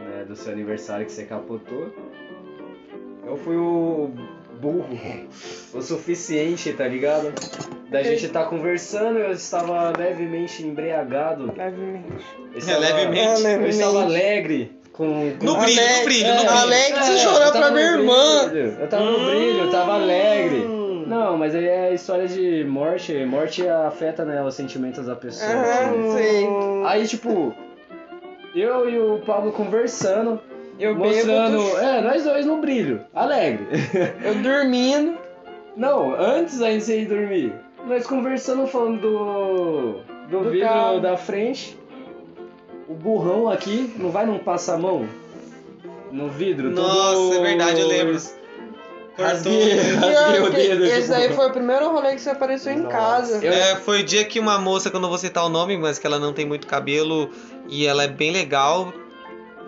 né, do seu aniversário que você capotou. Eu fui o burro o suficiente, tá ligado? Da gente tá conversando, eu estava levemente embriagado. Levemente. Eu estava, levemente. É, Eu estava levemente. alegre com, com No brilho, Alex, no brilho, É, no brilho. Alex, você eu chorou tava pra no minha irmã. brilho, Eu tava no brilho, eu tava alegre. Não, mas aí é história de morte. Morte afeta, né, os sentimentos da pessoa. Aham. assim. sei. Aí, tipo, eu e o Pablo conversando, Eu mostrando. É, nós dois no brilho, alegre. eu dormindo. Não, antes da gente ir dormir, nós conversando falando do. do, Do vidro carro. da frente. O burrão aqui não vai não passar a mão no vidro? Nossa, todo- é verdade, eu lembro. Rasguei, Cortou. rasguei Pior o dedo. esse tipo, daí foi o primeiro rolê que você apareceu em Nossa. casa. Eu- É, foi o dia que uma moça, que eu não vou citar o nome, mas que ela não tem muito cabelo e ela é bem legal,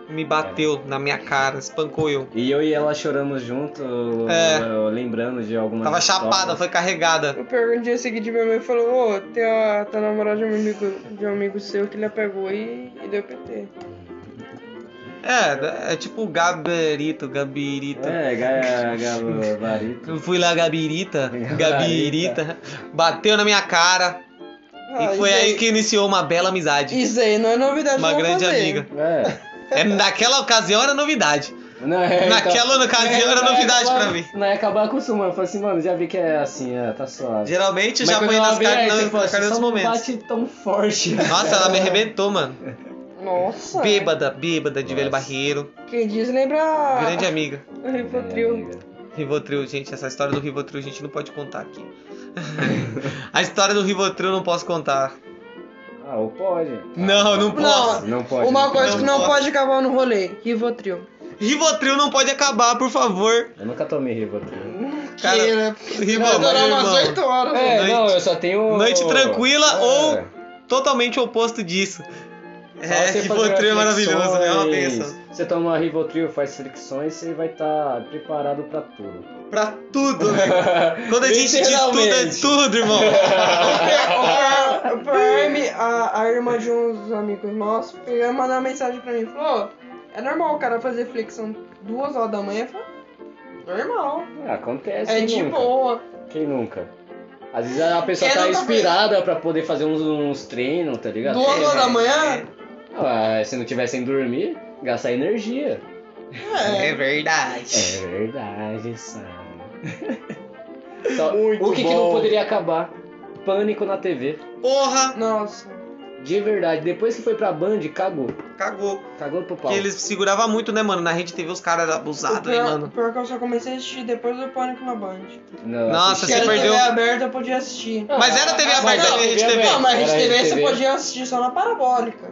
me bateu na minha cara, espancou eu. E eu e ela choramos junto, É. lembrando de algumas Tava histórias. chapada, foi carregada. Eu perguntei dia seguinte, minha mãe falou, ô, tem a, tá namorada de um amigo, de um amigo seu que ele a pegou e, e deu PT. É, é tipo gabarito, gabirita. É, ga- gabarito. Eu fui lá, gabirita, Gabarita. gabirita, bateu na minha cara Ah, e foi aí que iniciou uma bela amizade. Isso aí não é novidade Uma grande fazer. amiga. É. É, naquela ocasião era novidade. Não, é, Naquela ocasião era novidade acabar- pra mim. Não ia acabar acostumando. Eu falei assim, mano, já vi que é assim, é, tá suave. Geralmente Mas já ela nas veio, aí car- você nas falou, nas "Você só não momentos. bate tão forte. Nossa, ela me arrebentou, mano. Nossa. Bêbada, bêbada de Nossa. velho barreiro. Quem diz lembra Grande amiga. o Rivotril. Rivotril, gente, essa história do Rivotril a gente não pode contar aqui. a história do Rivotril eu não posso contar. Ah, ou pode. Não, não posso. Não pode. Uma não coisa pode. que não Não pode acabar no rolê, Rivotril. Rivotril não pode acabar, por favor. Eu nunca tomei Rivotril. Cara, que, né? Rivotril, Vai umas irmão. 8 horas. É, Noite- não, eu só tenho... Noite tranquila É. ou totalmente oposto disso. É, Rivotril é maravilhoso, é uma benção. Você toma Rivotril, faz flexões, você vai estar preparado pra tudo. Pra tudo, né? Quando a gente diz tudo, é tudo, irmão. O Prime, a, a irmã de uns amigos nossos, e mandou uma mensagem pra mim. Falou, é normal o cara fazer flexão duas horas da manhã? Eu falei, normal. Ah, acontece, É de nunca? boa. Quem nunca? Às vezes a pessoa Quem tá inspirada pra poder fazer uns, uns treinos, tá ligado? Duas horas da é. Ah, se não tiver sem dormir, gastar energia. É É. verdade. É verdade, sabe? Então, Muito o que, que não bom. poderia acabar? Pânico na TV. Porra, Nossa. De verdade, depois que foi pra Band, cagou. cagou. Cagou pro pau. Porque eles seguravam muito, né, mano? Na Rede TV os caras abusados pior, mano. pior que eu só comecei a assistir depois do Pânico na Band. Não, Nossa, você Se era perdeu- TV aberta, eu podia assistir. Mas era TV Ah, aberta, mas era era Rede TV. Não, mas Era Rede TV você podia assistir só na parabólica.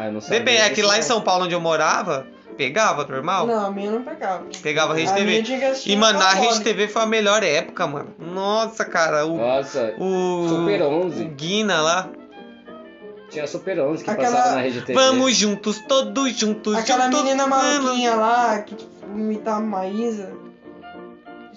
Ah, eu não sabia. Depende, é que lá em. São Paulo onde eu morava, pegava normal? Não, a minha não pegava. Pegava Rede a TV. minha tinha que assistir E, mano, na Rede. TV foi a melhor época, mano. Nossa, cara, o. Nossa, O. Super O 11. Guina lá. Tinha Super 11 que Aquela- passava na Rede TV. Vamos juntos, todos juntos. Aquela juntos, menina maluquinha lá, que tipo, imitava a Maísa,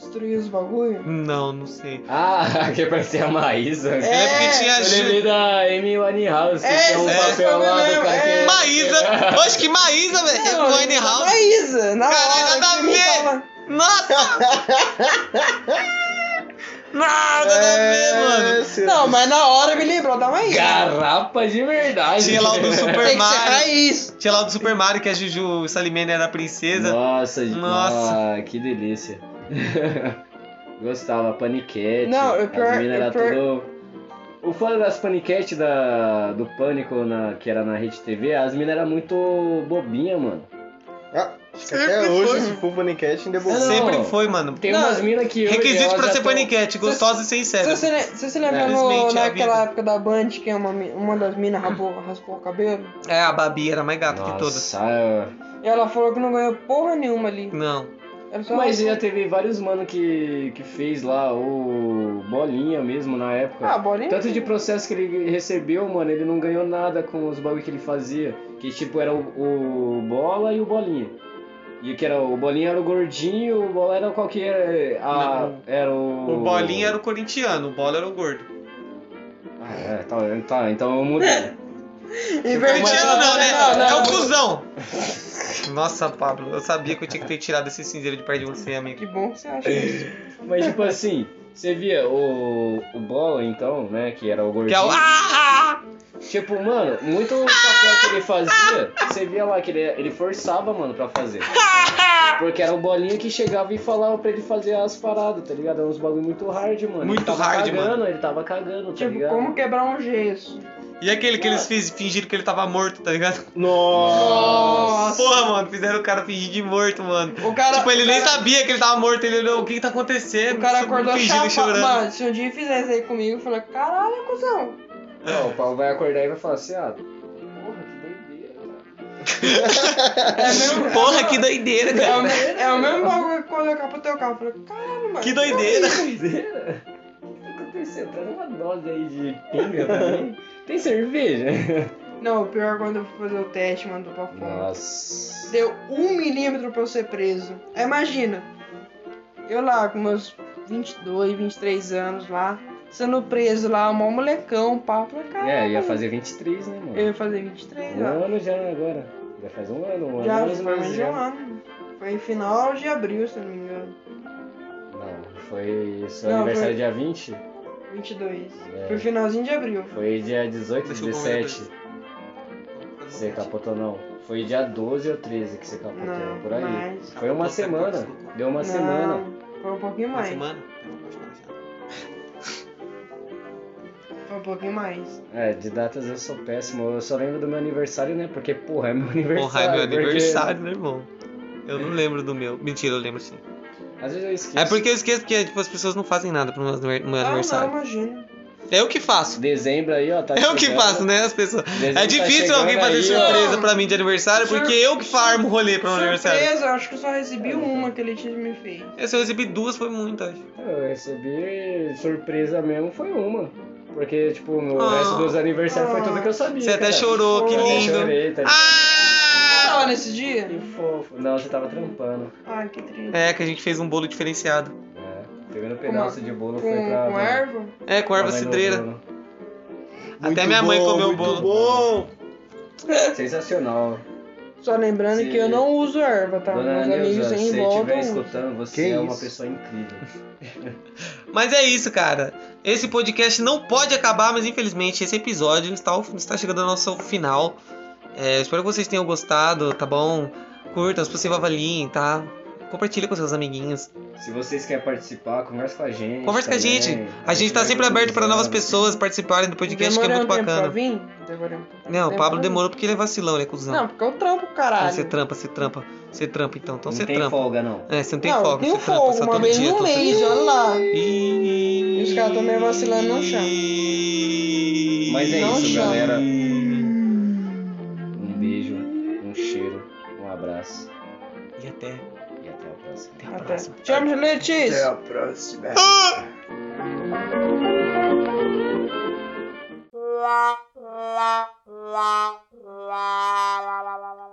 destruía os bagulho. Não, não sei. Ah, que parecia a Maísa. É, Eu lembro que tinha. Eu lembrei da Amy Winehouse, que É, tinha um esse papel lá do cara que... é. Maísa! Oxe, que Maísa, velho! É Winehouse. Maísa, na Caralho, hora nada a que imitava- Nossa! Nada a ver, mano. cê- Não, mas na hora me lembrou da manhã. Garrapa de verdade. Tinha lá o do Tem Super Mario. Tinha lá o do Super Mario que a Juju Salimene era a princesa. Nossa, Nossa. ah, que delícia. Gostava, paniquete. Não, o pior- As minas era pior- tudo. O fã das paniquete da, do Pânico, na, que era na Rede TV, as minas eram muito bobinha, mano. Ah, acho que Sempre até foi. hoje, se for paniquete, ainda é. Não. Sempre foi, mano. Tem Não, umas minas que. Requisito pra ser tão- paniquete, gostosa e sem Você cérebro. se, você se lembra no- Felizmente, é a naquela época da Band que uma, mi- uma das minas raspou, raspou o cabelo? É, a Babi era mais gata que todas. Nossa, eu- E ela falou que não ganhou porra nenhuma ali. Não. Só Mas já teve vários mano que, que fez lá o Bolinha mesmo na época. Ah, bolinha. Tanto de processo que ele recebeu, mano, ele não ganhou nada com os bagulho que ele fazia. Que tipo, era o, o Bola e o Bolinha. E que era o Bolinha era o gordinho, o Bola era qualquer. A, Não. era o. O Bolinha era o corintiano, o Bola era o gordo. Ah, é, tá, tá, então eu mudei. Corintiano não, né? Não, não, é o cuzão. Nossa, Pablo, eu sabia que eu tinha que ter tirado esse cinzeiro de perto de você, amigo. Que bom que você acha isso. Mas tipo assim, você via o, o Bola então, né, que era o Que gordinho. é o. Ah! Tipo, mano, muito papel que ele fazia, você via lá que ele, ele forçava, mano, pra fazer. Porque era o bolinha que chegava e falava pra ele fazer as paradas, tá ligado? Era uns bagulho muito hard, mano. Muito ele tava hard, cagando, mano. Ele tava cagando, tá Tipo, ligado? como quebrar um gesso. E aquele que eles fiz, fingiram que ele tava morto, tá ligado? Nossa. Porra, mano, fizeram o cara fingir de morto, mano. O cara. tipo, ele o nem cara- sabia que ele tava morto, ele olhou, o que que tá acontecendo? O cara acordou fingindo chorando. Mano, se um dia fizesse aí comigo, eu falei, caralho, cuzão. Não, o Paulo vai acordar e vai falar assim, ah, porra, que doideira, cara. É mesmo, Porra, que doideira, é, o, cara. me- é o mesmo bagulho que quando eu capotei o carro. Eu falei, caralho, mano. Que doideira. doideira? O que tá acontecendo? Traz uma dose aí de pinga mim. Tem cerveja? Não, o pior é quando eu fui fazer o teste, mandou pra fora. Nossa. Deu um milímetro pra eu ser preso. Aí imagina, eu lá com meus 22, 23 anos lá, sendo preso lá, um maior molecão, pá, falei, caralho. É, ia fazer 23, né, mano? Eu ia fazer 23 Um lá. ano já agora. Já faz um ano, um Já ano mais ou foi menos mais de um ano. Foi final de abril, se eu não me engano. Não, foi seu Não, aniversário foi- dia 20? 22. É. Foi finalzinho de abril. Foi dia 18, Deixa eu 17. Você capotou não. Foi dia 12 ou 13 que você capotou, Não, por aí. mais. Foi uma semana. Deu uma Não, semana. Foi um pouquinho Uma mais. semana? Foi um pouquinho mais. É, de datas eu sou péssimo. Eu só lembro do meu aniversário, né? Porque, porra, é meu aniversário. Porra, é meu porque- aniversário, né, irmão? Eu não lembro do meu. Mentira, eu lembro sim. Às vezes eu esqueço. É porque eu esqueço que tipo, as pessoas não fazem nada pro meu aniver- meu Ah, não, aniversário. imagina. É eu que faço. Dezembro aí, ó, tá É eu que faço, né, as pessoas. Dezembro É tá difícil chegando alguém fazer aí, ó. surpresa pra mim de aniversário, porque eu que farmo o rolê pro meu aniversário. Surpresa, eu acho que eu só recebi uma que ele tinha me fez. Esse eu recebi duas, foi muito, acho. Eu recebi surpresa mesmo, foi uma. Porque, tipo, o Ah. resto dos aniversários foi tudo que eu sabia. Você até cara. chorou, que lindo. Chorei, tá Ah! Tava nesse dia? Que fofo. Não, você tava trampando. Ai, que triste. É, que a gente fez um bolo diferenciado. É. O primeiro pedaço de bolo Com, foi pra. com erva? É, com erva cidreira. Até minha mãe comeu o bolo. bom. Sensacional. Só lembrando Se- que eu não uso erva, tá? Dona Meus amigos Neuza, em se você volta estiver usam. escutando, você Que é uma isso? pessoa incrível. Mas é isso, cara. Esse podcast não pode acabar, mas infelizmente esse episódio está, está chegando ao nosso final. É, espero que vocês tenham gostado, tá bom? Curtam, se possível avaliem, tá? Compartilha com seus amiguinhos. Se vocês querem participar, conversa com a gente. Conversa com a também. gente. A gente tá sempre aberto para novas pessoas participarem do podcast, que é muito bacana. Pra vir? Demorei um tempo Não, o Pablo demorou porque ele é vacilão, ele é cuzão. Não, porque eu trampo, Ah, caralho. você trampa, você trampa. Você trampa então, então Não você tem trampa. folga, não. É, você não tem não, folga, trampa fogo, só uma vez dia. no mês, olha lá. E... E os caras tão meio vacilando no chão. Mas é Não isso, chama. galera. abraço e até e até a próxima. Até a até. próxima. Tchau, Até a próxima. Ah! lá lá lá lá